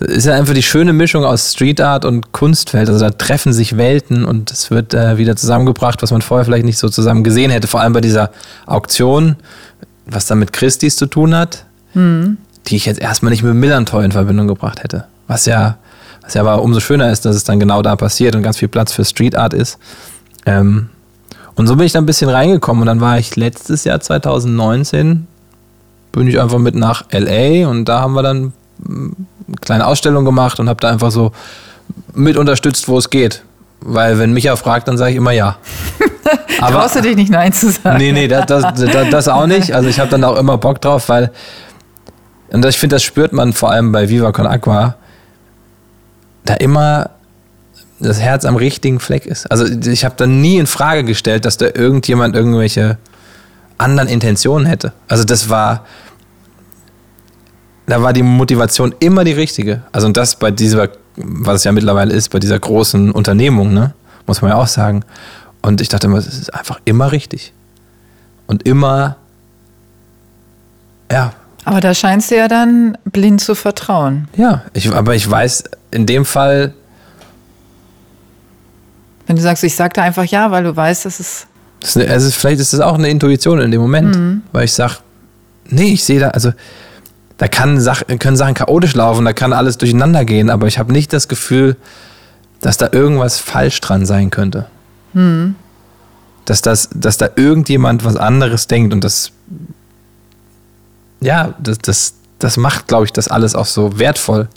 ist ja einfach die schöne Mischung aus Street Art und Kunstwelt, also da treffen sich Welten und es wird äh, wieder zusammengebracht, was man vorher vielleicht nicht so zusammen gesehen hätte, vor allem bei dieser Auktion, was dann mit Christie's zu tun hat, die ich jetzt erstmal nicht mit Millantor in Verbindung gebracht hätte, was ja was ja aber umso schöner ist, dass es dann genau da passiert und ganz viel Platz für Street Art ist. Ähm, und so bin ich da ein bisschen reingekommen und dann war ich letztes Jahr 2019, bin ich einfach mit nach LA und da haben wir dann eine kleine Ausstellung gemacht und habe da einfach so mit unterstützt, wo es geht. weil wenn Micha fragt, dann sage ich immer ja. Aber, Traust du dich nicht Nein zu sagen? Nee, nee, das, das, das, das auch nicht. Also ich habe dann auch immer Bock drauf, weil, und ich finde, das spürt man vor allem bei Viva Con Aqua, da immer das Herz am richtigen Fleck ist. Also ich habe da nie in Frage gestellt, dass da irgendjemand irgendwelche anderen Intentionen hätte. Also das war, da war die Motivation immer die richtige. Also und das bei dieser, was es ja mittlerweile ist, bei dieser großen Unternehmung, ne, muss man ja auch sagen. Und ich dachte immer, es ist einfach immer richtig. Und immer, ja. Aber da scheinst du ja dann blind zu vertrauen. Ja, ich, aber ich weiß in dem Fall. Wenn du sagst, ich sag da einfach ja, weil du weißt, dass es. Das ist also vielleicht ist das auch eine Intuition in dem Moment, mhm. weil ich sage, nee, ich sehe da, also da kann Sach können Sachen chaotisch laufen, da kann alles durcheinander gehen, aber ich habe nicht das Gefühl, dass da irgendwas falsch dran sein könnte. Hm. Dass, das, dass da irgendjemand was anderes denkt und das, ja, das, das, das macht, glaube ich, das alles auch so wertvoll.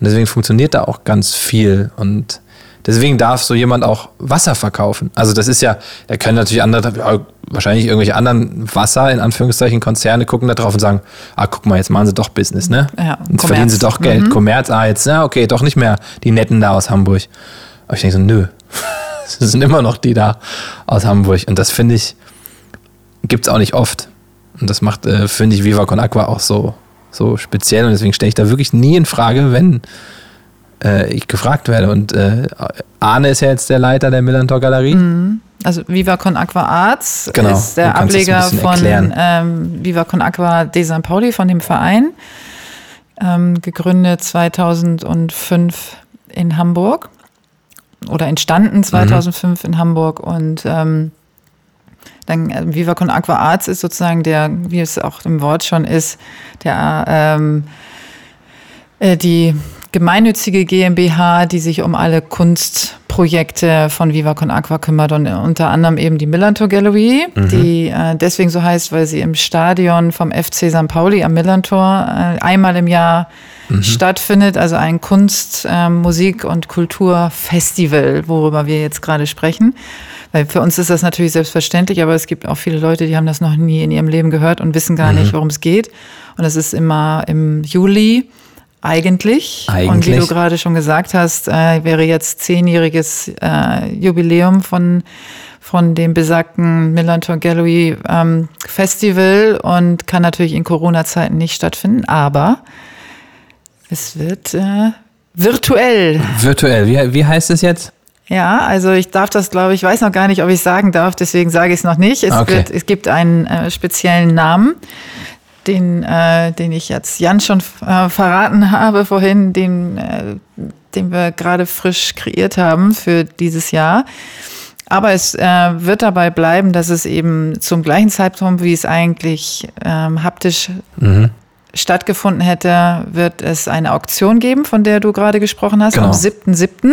Und deswegen funktioniert da auch ganz viel und Deswegen darf so jemand auch Wasser verkaufen. Also das ist ja, da können natürlich andere, wahrscheinlich irgendwelche anderen Wasser, in Anführungszeichen, Konzerne gucken da drauf und sagen, ah, guck mal, jetzt machen sie doch Business, ne? Ja, jetzt Kommerz. verdienen sie doch Geld. Mhm. Kommerz, ah, jetzt, ja, okay, doch nicht mehr die Netten da aus Hamburg. Aber ich denke so, nö, es sind immer noch die da aus Hamburg. Und das finde ich, gibt es auch nicht oft. Und das macht, äh, finde ich, Viva Con Aqua auch so, so speziell. Und deswegen stelle ich da wirklich nie in Frage, wenn äh, ich gefragt werde. Und äh, Arne ist ja jetzt der Leiter der Millantor Galerie. Mhm. Also Viva Con Aqua Arts genau. ist der Ableger von ähm, Viva Con Aqua de St. Pauli, von dem Verein. Ähm, gegründet 2005 in Hamburg oder entstanden 2005 mhm. in Hamburg und ähm, dann äh, Viva Con Aqua Arts ist sozusagen der, wie es auch im Wort schon ist, der ähm, äh, die gemeinnützige GmbH, die sich um alle Kunstprojekte von Viva Con Aqua kümmert und unter anderem eben die Millantor Gallery, mhm. die äh, deswegen so heißt, weil sie im Stadion vom FC St. Pauli am Millantor äh, einmal im Jahr mhm. stattfindet, also ein Kunst-, äh, Musik- und Kulturfestival, worüber wir jetzt gerade sprechen. Weil für uns ist das natürlich selbstverständlich, aber es gibt auch viele Leute, die haben das noch nie in ihrem Leben gehört und wissen gar mhm. nicht, worum es geht. Und es ist immer im Juli eigentlich. Eigentlich. Und wie du gerade schon gesagt hast, äh, wäre jetzt zehnjähriges äh, Jubiläum von, von dem besagten Millantor Gallery ähm, Festival und kann natürlich in Corona-Zeiten nicht stattfinden, aber es wird äh, virtuell. Virtuell, wie, wie heißt es jetzt? Ja, also ich darf das, glaube ich, weiß noch gar nicht, ob ich sagen darf, deswegen sage ich es noch nicht. Es, okay. wird, es gibt einen äh, speziellen Namen den, äh, den ich jetzt Jan schon äh, verraten habe vorhin, den, äh, den wir gerade frisch kreiert haben für dieses Jahr. Aber es äh, wird dabei bleiben, dass es eben zum gleichen Zeitpunkt, wie es eigentlich ähm, haptisch mhm. stattgefunden hätte, wird es eine Auktion geben, von der du gerade gesprochen hast, genau. am 7.7.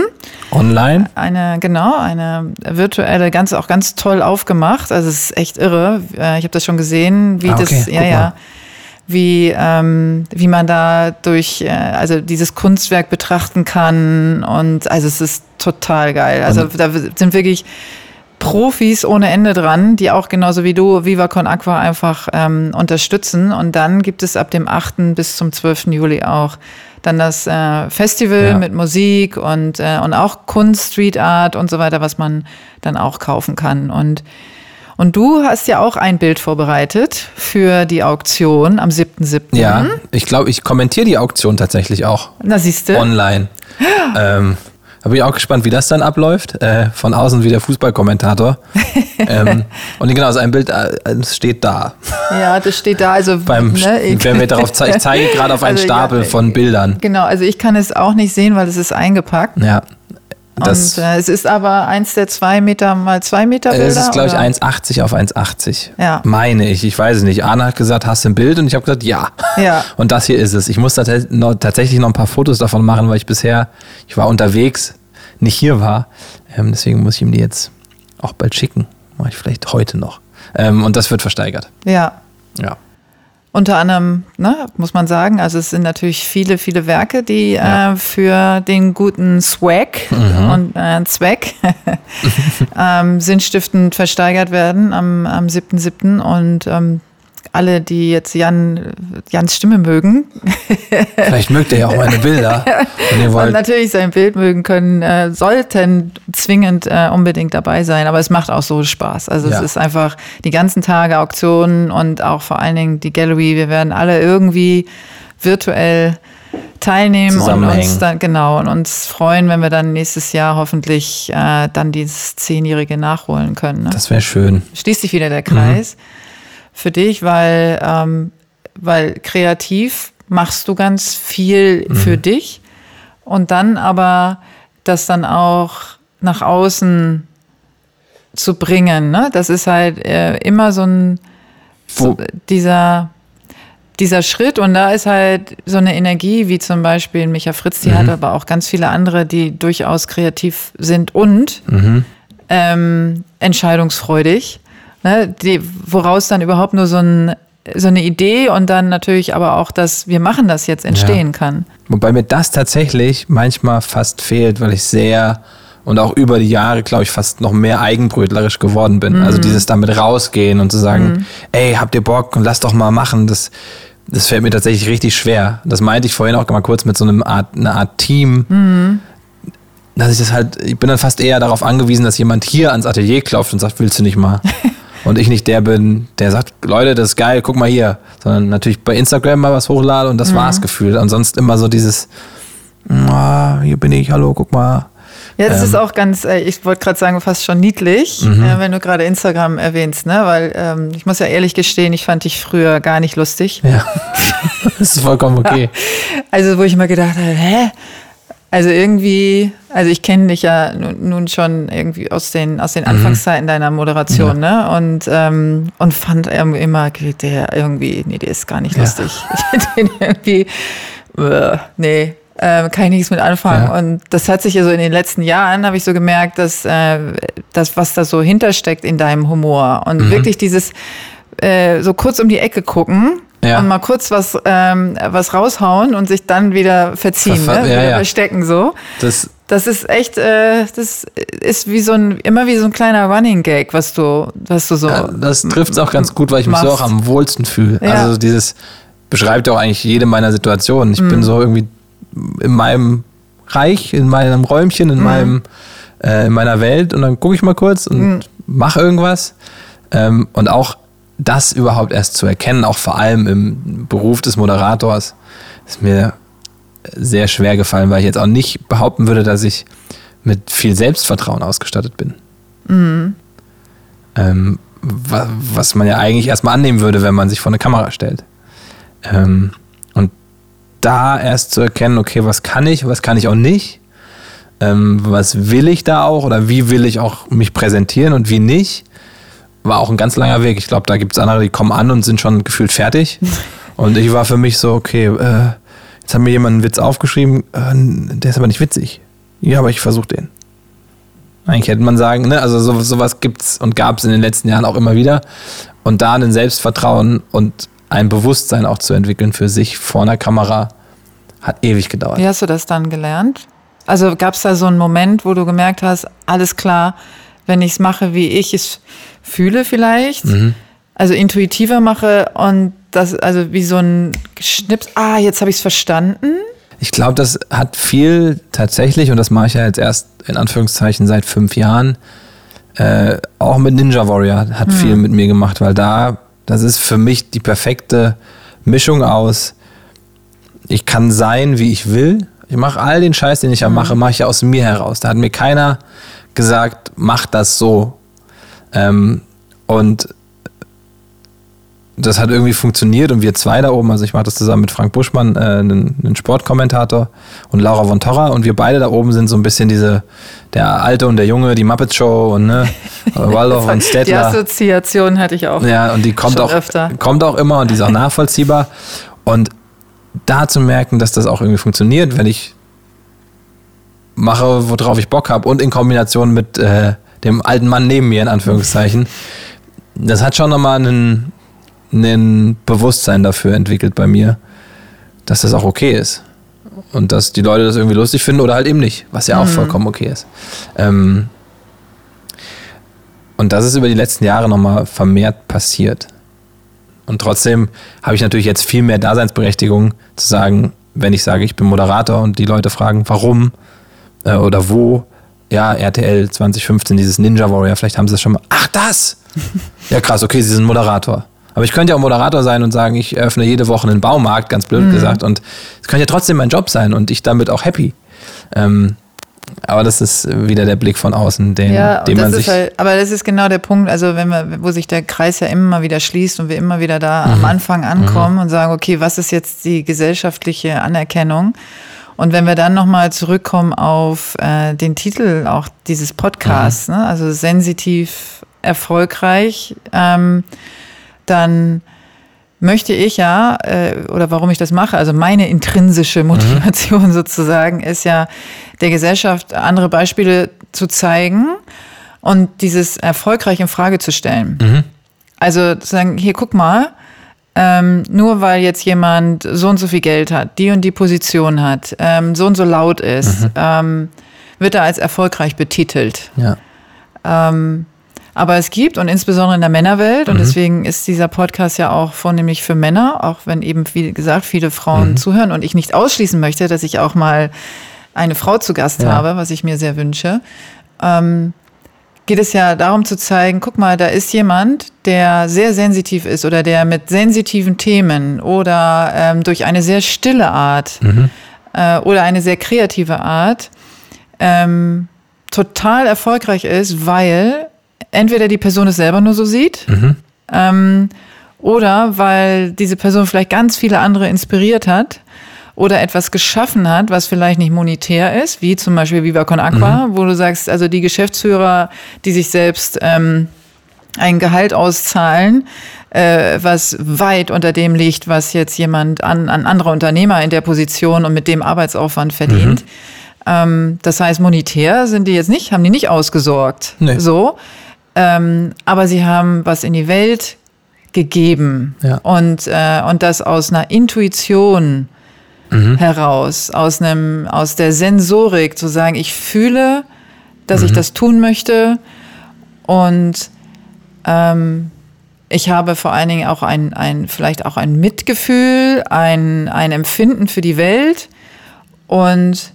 Online? Eine, genau, eine virtuelle, ganz, auch ganz toll aufgemacht. Also es ist echt irre. Äh, ich habe das schon gesehen, wie ah, okay. das, ja, ja wie, ähm, wie man da durch, äh, also dieses Kunstwerk betrachten kann. Und also es ist total geil. Also da sind wirklich Profis ohne Ende dran, die auch genauso wie du Viva Con Aqua einfach ähm, unterstützen. Und dann gibt es ab dem 8. bis zum 12. Juli auch dann das äh, Festival ja. mit Musik und, äh, und auch Kunst, Street Art und so weiter, was man dann auch kaufen kann. Und und du hast ja auch ein Bild vorbereitet für die Auktion am 7.7. Ja, ich glaube, ich kommentiere die Auktion tatsächlich auch. Na, siehst du. Online. ähm, da bin ich auch gespannt, wie das dann abläuft. Äh, von außen wie der Fußballkommentator. ähm, und genau, so ein Bild äh, steht da. Ja, das steht da. Also, Beim, ne, wenn wir darauf zeigen, ich zeige gerade auf einen also, Stapel ja, von Bildern. Genau, also ich kann es auch nicht sehen, weil es ist eingepackt. Ja. Das und äh, es ist aber eins der zwei Meter mal zwei Meter Bilder. Es ist, glaube ich, 1,80 auf 1,80. Ja. Meine ich. Ich weiß es nicht. Anna hat gesagt, hast du ein Bild? Und ich habe gesagt, ja. Ja. Und das hier ist es. Ich muss tatsächlich noch ein paar Fotos davon machen, weil ich bisher, ich war unterwegs, nicht hier war. Ähm, deswegen muss ich ihm die jetzt auch bald schicken. Mache ich vielleicht heute noch. Ähm, und das wird versteigert. Ja. Ja. Unter anderem, ne, muss man sagen, also es sind natürlich viele, viele Werke, die ja. äh, für den guten Swag mhm. und äh, Zweck ähm, sinnstiftend versteigert werden am, am 7.7. Und ähm, alle, die jetzt Jan, Jans Stimme mögen. Vielleicht mögt ihr ja auch meine Bilder. Wenn ihr wollt. Und natürlich sein Bild mögen können, äh, sollten zwingend äh, unbedingt dabei sein. Aber es macht auch so Spaß. Also ja. es ist einfach die ganzen Tage Auktionen und auch vor allen Dingen die Gallery. Wir werden alle irgendwie virtuell teilnehmen und uns dann genau und uns freuen, wenn wir dann nächstes Jahr hoffentlich äh, dann dieses zehnjährige nachholen können. Ne? Das wäre schön. Schließt sich wieder der Kreis. Mhm für dich, weil, ähm, weil kreativ machst du ganz viel mhm. für dich und dann aber das dann auch nach außen zu bringen. Ne? Das ist halt äh, immer so ein so, dieser dieser Schritt und da ist halt so eine Energie, wie zum Beispiel Micha Fritz, die mhm. hat aber auch ganz viele andere, die durchaus kreativ sind und mhm. ähm, entscheidungsfreudig ne, die, woraus dann überhaupt nur so, ein, so eine Idee und dann natürlich aber auch, dass wir machen das jetzt entstehen ja. kann. Wobei mir das tatsächlich manchmal fast fehlt, weil ich sehr und auch über die Jahre, glaube ich, fast noch mehr eigenbrötlerisch geworden bin. Mhm. Also dieses damit rausgehen und zu sagen, mhm. ey, habt ihr Bock und lass doch mal machen, das, das fällt mir tatsächlich richtig schwer. Das meinte ich vorhin auch mal kurz mit so einem Art, einer Art Team. Mhm. Dass ich das halt, ich bin dann fast eher darauf angewiesen, dass jemand hier ans Atelier klopft und sagt, willst du nicht mal? und ich nicht der bin, der sagt, Leute, das ist geil, guck mal hier. Sondern natürlich bei Instagram mal was hochlade und das mhm. war's gefühlt. Ansonsten immer so dieses, ah, hier bin ich, hallo, guck mal. Ja, das ähm, ist auch ganz, äh, ich wollte gerade sagen, fast schon niedlich, mhm. äh, wenn du gerade Instagram erwähnst, ne? Weil ähm, ich muss ja ehrlich gestehen, ich fand dich früher gar nicht lustig. Ja. das ist vollkommen okay. Also, wo ich immer gedacht habe, hä? Also irgendwie, also ich kenne dich ja nun schon irgendwie aus den, aus den mhm. Anfangszeiten deiner Moderation, ja. ne? Und, ähm, und fand immer, der irgendwie, nee, der ist gar nicht ja. lustig. den irgendwie, äh, nee, äh, kann ich nichts mit anfangen. Ja. Und das hat sich ja so in den letzten Jahren, habe ich so gemerkt, dass äh, das, was da so hintersteckt in deinem Humor und mhm. wirklich dieses äh, so kurz um die Ecke gucken ja. und mal kurz was, ähm, was raushauen und sich dann wieder verziehen, Verf ne? ja, wieder ja. verstecken so. Das, das ist echt, äh, das ist wie so ein, immer wie so ein kleiner Running Gag, was du, was du so. Das trifft es auch ganz gut, weil ich machst. mich so auch am wohlsten fühle. Also dieses beschreibt auch eigentlich jede meiner Situationen. Ich mhm. bin so irgendwie in meinem Reich, in meinem Räumchen, in mhm. meinem, äh, in meiner Welt und dann gucke ich mal kurz und mhm. mache irgendwas. Ähm, und auch das überhaupt erst zu erkennen, auch vor allem im Beruf des Moderators, ist mir sehr schwer gefallen, weil ich jetzt auch nicht behaupten würde, dass ich mit viel Selbstvertrauen ausgestattet bin. Mhm. Ähm, was man ja eigentlich erstmal annehmen würde, wenn man sich vor eine Kamera stellt. Ähm, und da erst zu erkennen, okay, was kann ich, was kann ich auch nicht, ähm, was will ich da auch oder wie will ich auch mich präsentieren und wie nicht, war auch ein ganz langer Weg. Ich glaube, da gibt es andere, die kommen an und sind schon gefühlt fertig. Und ich war für mich so, okay, äh, jetzt hat mir jemand einen Witz aufgeschrieben, äh, der ist aber nicht witzig. Ja, aber ich versuche den. Eigentlich hätte man sagen, ne, also so, sowas es und gab es in den letzten Jahren auch immer wieder. Und da ein Selbstvertrauen und ein Bewusstsein auch zu entwickeln für sich vor einer Kamera, hat ewig gedauert. Wie hast du das dann gelernt? Also gab es da so einen Moment, wo du gemerkt hast, alles klar, wenn ich es mache, wie ich es fühle vielleicht, mhm. also intuitiver mache und das, also wie so ein Schnips, ah, jetzt habe ich es verstanden. Ich glaube, das hat viel tatsächlich, und das mache ich ja jetzt erst in Anführungszeichen seit fünf Jahren, äh, auch mit Ninja Warrior hat mhm. viel mit mir gemacht, weil da, das ist für mich die perfekte Mischung aus, ich kann sein, wie ich will. Ich mache all den Scheiß, den ich ja mhm. mache, mache ich ja aus mir heraus. Da hat mir keiner gesagt, mach das so. Ähm, und das hat irgendwie funktioniert und wir zwei da oben, also ich mache das zusammen mit Frank Buschmann, äh, einen, einen, Sportkommentator und Laura von Torra und wir beide da oben sind so ein bisschen diese, der Alte und der Junge, die Muppet Show und ne, Waldorf und Stettler. Die Assoziation hatte ich auch. Ja, und die kommt auch, öfter. kommt auch immer und die ist auch nachvollziehbar. Und da zu merken, dass das auch irgendwie funktioniert, wenn ich mache, worauf ich Bock habe und in Kombination mit äh, dem alten Mann neben mir, in Anführungszeichen. Das hat schon nochmal einen, ein Bewusstsein dafür entwickelt bei mir, dass das auch okay ist. Und dass die Leute das irgendwie lustig finden oder halt eben nicht, was ja auch mhm. vollkommen okay ist. Ähm, und das ist über die letzten Jahre nochmal vermehrt passiert. Und trotzdem habe ich natürlich jetzt viel mehr Daseinsberechtigung zu sagen, wenn ich sage, ich bin Moderator und die Leute fragen, warum äh, oder wo. Ja, RTL 2015, dieses Ninja Warrior, vielleicht haben sie es schon mal. Ach, das! ja, krass, okay, sie sind Moderator. Aber ich könnte ja auch Moderator sein und sagen, ich öffne jede Woche einen Baumarkt, ganz blöd mhm. gesagt. Und es könnte ja trotzdem mein Job sein und ich damit auch happy. Ähm, aber das ist wieder der Blick von außen, den, ja, den man sich. Halt, aber das ist genau der Punkt, also wenn wir, wo sich der Kreis ja immer wieder schließt und wir immer wieder da mhm. am Anfang ankommen mhm. und sagen, okay, was ist jetzt die gesellschaftliche Anerkennung? Und wenn wir dann nochmal zurückkommen auf äh, den Titel auch dieses Podcasts, mhm. ne? also sensitiv erfolgreich, ähm, dann möchte ich ja, äh, oder warum ich das mache, also meine intrinsische Motivation mhm. sozusagen, ist ja, der Gesellschaft andere Beispiele zu zeigen und dieses erfolgreich in Frage zu stellen. Mhm. Also zu sagen, hier guck mal, ähm, nur weil jetzt jemand so und so viel Geld hat, die und die Position hat, ähm, so und so laut ist, mhm. ähm, wird er als erfolgreich betitelt. Ja. Ähm, aber es gibt, und insbesondere in der Männerwelt, und mhm. deswegen ist dieser Podcast ja auch vornehmlich für Männer, auch wenn eben, wie gesagt, viele Frauen mhm. zuhören und ich nicht ausschließen möchte, dass ich auch mal eine Frau zu Gast ja. habe, was ich mir sehr wünsche, ähm, geht es ja darum zu zeigen, guck mal, da ist jemand, der sehr sensitiv ist oder der mit sensitiven Themen oder ähm, durch eine sehr stille Art mhm. äh, oder eine sehr kreative Art ähm, total erfolgreich ist, weil entweder die Person es selber nur so sieht mhm. ähm, oder weil diese Person vielleicht ganz viele andere inspiriert hat oder etwas geschaffen hat, was vielleicht nicht monetär ist, wie zum Beispiel Viva Con Aqua, mhm. wo du sagst, also die Geschäftsführer, die sich selbst ähm, ein Gehalt auszahlen, äh, was weit unter dem liegt, was jetzt jemand an, an anderer Unternehmer in der Position und mit dem Arbeitsaufwand verdient. Mhm. Ähm, das heißt, monetär sind die jetzt nicht, haben die nicht ausgesorgt. Nee. So. Ähm, aber sie haben was in die Welt gegeben ja. und, äh, und das aus einer Intuition mhm. heraus, aus, einem, aus der Sensorik, zu sagen, ich fühle, dass mhm. ich das tun möchte und ähm, ich habe vor allen Dingen auch ein, ein, vielleicht auch ein Mitgefühl, ein, ein Empfinden für die Welt und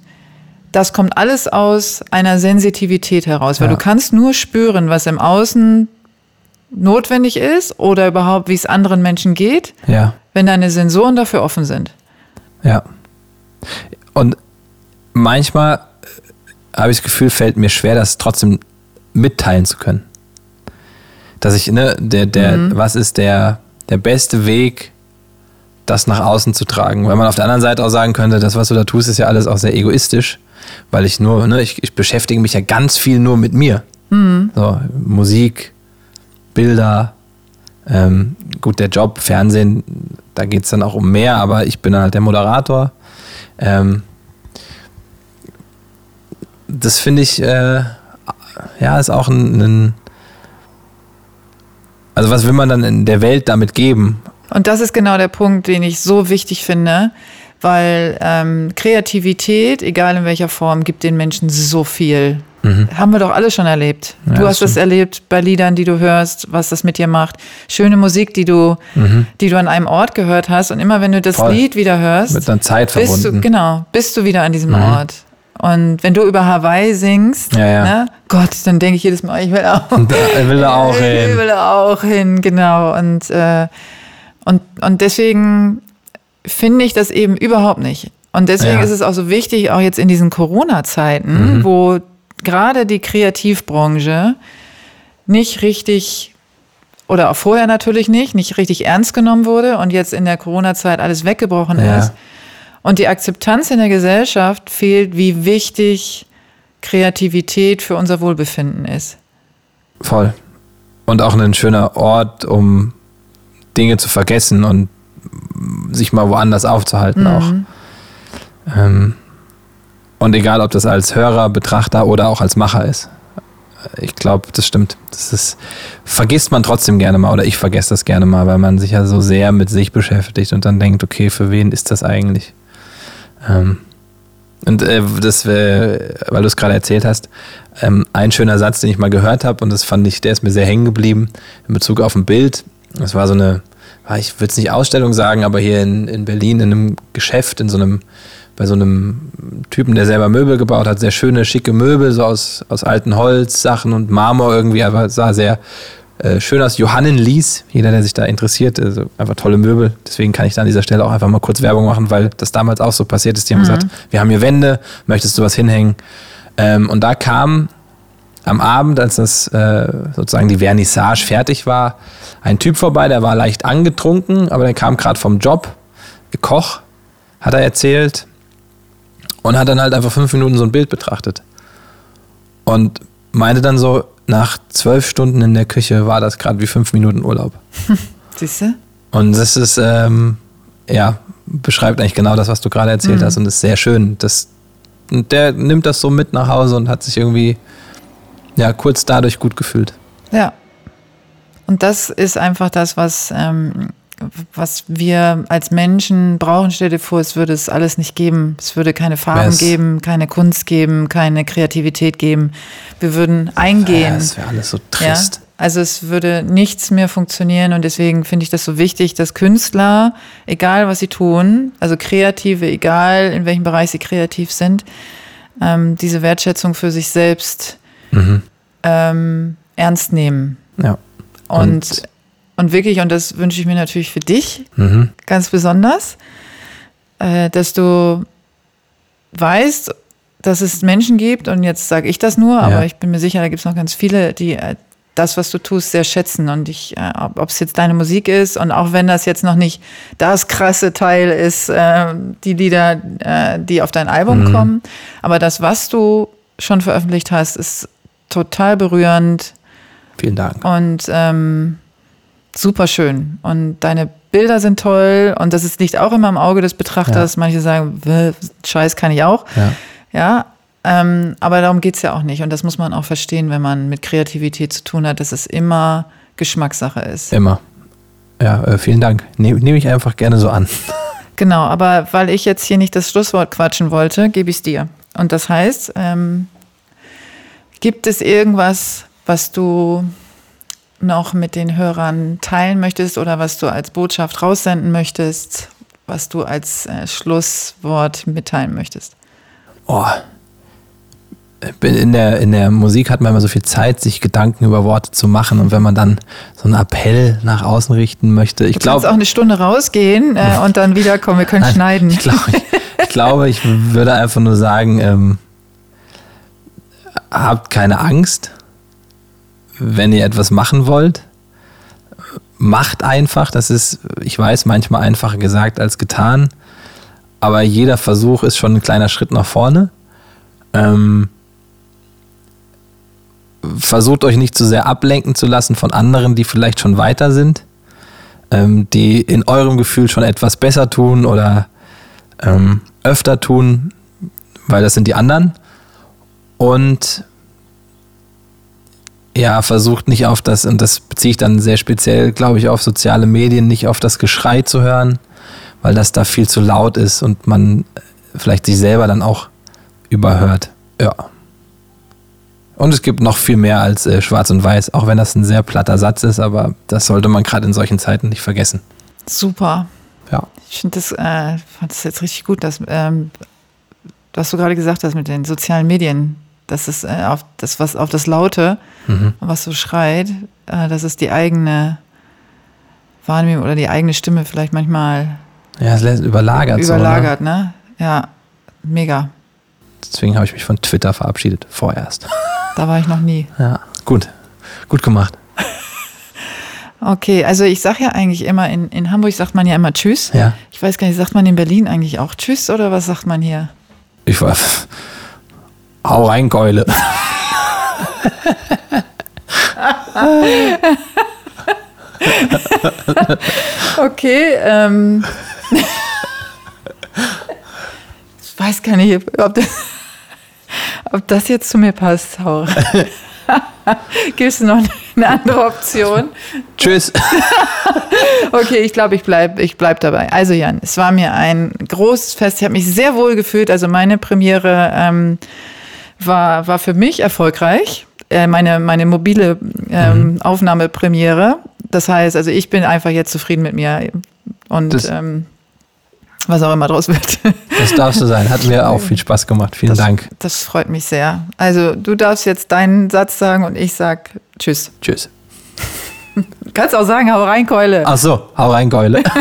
das kommt alles aus einer Sensitivität heraus, weil ja. du kannst nur spüren, was im Außen notwendig ist oder überhaupt, wie es anderen Menschen geht, ja. wenn deine Sensoren dafür offen sind. Ja. Und manchmal äh, habe ich das Gefühl, fällt mir schwer, das trotzdem mitteilen zu können. Dass ich, ne, der, der, mhm. was ist der, der beste Weg, das nach außen zu tragen? Weil man auf der anderen Seite auch sagen könnte, das, was du da tust, ist ja alles auch sehr egoistisch weil ich nur, ne, ich, ich beschäftige mich ja ganz viel nur mit mir. Mhm. So, Musik, Bilder, ähm, gut, der Job, Fernsehen, da geht es dann auch um mehr, aber ich bin halt der Moderator. Ähm, das finde ich, äh, ja, ist auch ein, ein, also was will man dann in der Welt damit geben? Und das ist genau der Punkt, den ich so wichtig finde weil ähm, Kreativität, egal in welcher Form, gibt den Menschen so viel. Mhm. Haben wir doch alle schon erlebt. Ja, du hast das erlebt bei Liedern, die du hörst, was das mit dir macht. Schöne Musik, die du, mhm. die du an einem Ort gehört hast. Und immer wenn du das Voll. Lied wieder hörst, mit einer Zeit bist verbunden. Du, genau, bist du wieder an diesem mhm. Ort. Und wenn du über Hawaii singst, ja, ja. Ne, Gott, dann denke ich jedes Mal, ich will auch. Ich will da auch hin. Ich will da auch hin, genau. Und, äh, und, und deswegen finde ich das eben überhaupt nicht. Und deswegen ja. ist es auch so wichtig, auch jetzt in diesen Corona-Zeiten, mhm. wo gerade die Kreativbranche nicht richtig oder auch vorher natürlich nicht, nicht richtig ernst genommen wurde und jetzt in der Corona-Zeit alles weggebrochen ja. ist. Und die Akzeptanz in der Gesellschaft fehlt, wie wichtig Kreativität für unser Wohlbefinden ist. Voll. Und auch ein schöner Ort, um Dinge zu vergessen und sich mal woanders aufzuhalten mhm. auch. Ähm, und egal, ob das als Hörer, Betrachter oder auch als Macher ist. ich glaube, das stimmt. Das ist, vergisst man trotzdem gerne mal oder ich vergesse das gerne mal, weil man sich ja so sehr mit sich beschäftigt und dann denkt, okay, für wen ist das eigentlich? Ähm, und äh, das, äh, weil du es gerade erzählt hast, ähm, ein schöner Satz, den ich mal gehört habe und das fand ich, der ist mir sehr hängen geblieben in Bezug auf ein Bild. Das war so eine, ich würde es nicht Ausstellung sagen, aber hier in, in Berlin in einem Geschäft, in so einem bei so einem Typen, der selber Möbel gebaut hat, sehr schöne, schicke Möbel, so aus, aus alten Holzsachen und Marmor irgendwie, aber sah sehr äh, schön aus. Johannin Lies, jeder, der sich da interessiert, also einfach tolle Möbel. Deswegen kann ich da an dieser Stelle auch einfach mal kurz Werbung machen, weil das damals auch so passiert ist. Die haben mhm. gesagt, wir haben hier Wände, möchtest du was hinhängen? Ähm, und da kam am Abend, als das äh, sozusagen die Vernissage fertig war, ein Typ vorbei, der war leicht angetrunken, aber der kam gerade vom Job, Koch, hat er erzählt, und hat dann halt einfach fünf Minuten so ein Bild betrachtet. Und meinte dann so, nach zwölf Stunden in der Küche war das gerade wie fünf Minuten Urlaub. Siehst du? Und das ist, ähm, ja, beschreibt eigentlich genau das, was du gerade erzählt mhm. hast und ist sehr schön. Das, und der nimmt das so mit nach Hause und hat sich irgendwie, ja, kurz dadurch gut gefühlt. Ja. Und das ist einfach das, was ähm, was wir als Menschen brauchen, stell dir vor, es würde es alles nicht geben. Es würde keine Farben yes. geben, keine Kunst geben, keine Kreativität geben. Wir würden eingehen. Ja, das wäre alles so trist. Ja? Also es würde nichts mehr funktionieren und deswegen finde ich das so wichtig, dass Künstler, egal was sie tun, also Kreative, egal in welchem Bereich sie kreativ sind, ähm, diese Wertschätzung für sich selbst mhm. ähm, ernst nehmen. Ja. Und, und und wirklich, und das wünsche ich mir natürlich für dich mhm. ganz besonders, äh, dass du weißt, dass es Menschen gibt, und jetzt sage ich das nur, ja. aber ich bin mir sicher, da gibt es noch ganz viele, die äh, das, was du tust, sehr schätzen. Und ich, äh, ob es jetzt deine Musik ist, und auch wenn das jetzt noch nicht das krasse Teil ist, äh, die Lieder, die auf dein Album mhm. kommen, aber das, was du schon veröffentlicht hast, ist total berührend. Vielen Dank. Und ähm, super schön. Und deine Bilder sind toll und das ist, liegt auch immer im Auge des Betrachters. Ja. Manche sagen, Scheiß kann ich auch. Ja. ja ähm, aber darum geht es ja auch nicht. Und das muss man auch verstehen, wenn man mit Kreativität zu tun hat, dass es immer Geschmackssache ist. Immer. Ja, äh, vielen Dank. Nehme nehm ich einfach gerne so an. Genau, aber weil ich jetzt hier nicht das Schlusswort quatschen wollte, gebe ich es dir. Und das heißt, ähm, gibt es irgendwas, was du noch mit den Hörern teilen möchtest oder was du als Botschaft raussenden möchtest, was du als äh, Schlusswort mitteilen möchtest? Oh. In der, in der Musik hat man immer so viel Zeit, sich Gedanken über Worte zu machen. Und wenn man dann so einen Appell nach außen richten möchte, ich glaube. auch eine Stunde rausgehen äh, und dann wiederkommen. Wir können Nein, schneiden. Ich glaube, ich, ich, glaube, ich würde einfach nur sagen, ähm, habt keine Angst wenn ihr etwas machen wollt, macht einfach. Das ist, ich weiß, manchmal einfacher gesagt als getan. Aber jeder Versuch ist schon ein kleiner Schritt nach vorne. Ähm, versucht euch nicht zu sehr ablenken zu lassen von anderen, die vielleicht schon weiter sind, ähm, die in eurem Gefühl schon etwas besser tun oder ähm, öfter tun, weil das sind die anderen. Und ja, versucht nicht auf das, und das beziehe ich dann sehr speziell, glaube ich, auf soziale Medien, nicht auf das Geschrei zu hören, weil das da viel zu laut ist und man vielleicht sich selber dann auch überhört. Ja. Und es gibt noch viel mehr als äh, Schwarz und Weiß, auch wenn das ein sehr platter Satz ist, aber das sollte man gerade in solchen Zeiten nicht vergessen. Super. Ja. Ich finde das, äh, fand das jetzt richtig gut, dass, ähm, was du gerade gesagt hast mit den sozialen Medien das ist äh, auf das, was auf das Laute, mhm. was so schreit, äh, das ist die eigene Wahrnehmung oder die eigene Stimme vielleicht manchmal. Ja, es lässt überlagert. Überlagert, so, ne? Ja, mega. Deswegen habe ich mich von Twitter verabschiedet, vorerst. Da war ich noch nie. Ja, gut. Gut gemacht. Okay, also ich sage ja eigentlich immer, in, in Hamburg sagt man ja immer Tschüss. Ja. Ich weiß gar nicht, sagt man in Berlin eigentlich auch Tschüss oder was sagt man hier? Ich weiß. Hau rein, Keule. okay, ähm. ich weiß gar nicht, ob das, ob das jetzt zu mir passt. Hau rein. Gibt es noch eine andere Option? Tschüss. okay, ich glaube, ich bleibe ich bleib dabei. Also Jan, es war mir ein großes Fest. Ich habe mich sehr wohl gefühlt. Also meine Premiere ähm, war, war für mich erfolgreich. Äh, meine, meine mobile ähm, mhm. Aufnahmepremiere. Das heißt, also ich bin einfach jetzt zufrieden mit mir. Und ähm, was auch immer draus wird. Das darfst du sein. Hat mir auch viel Spaß gemacht. Vielen das, Dank. Das freut mich sehr. Also du darfst jetzt deinen Satz sagen und ich sag Tschüss. Tschüss. Du kannst auch sagen, hau rein, Keule. Ach so, hau rein, Keule.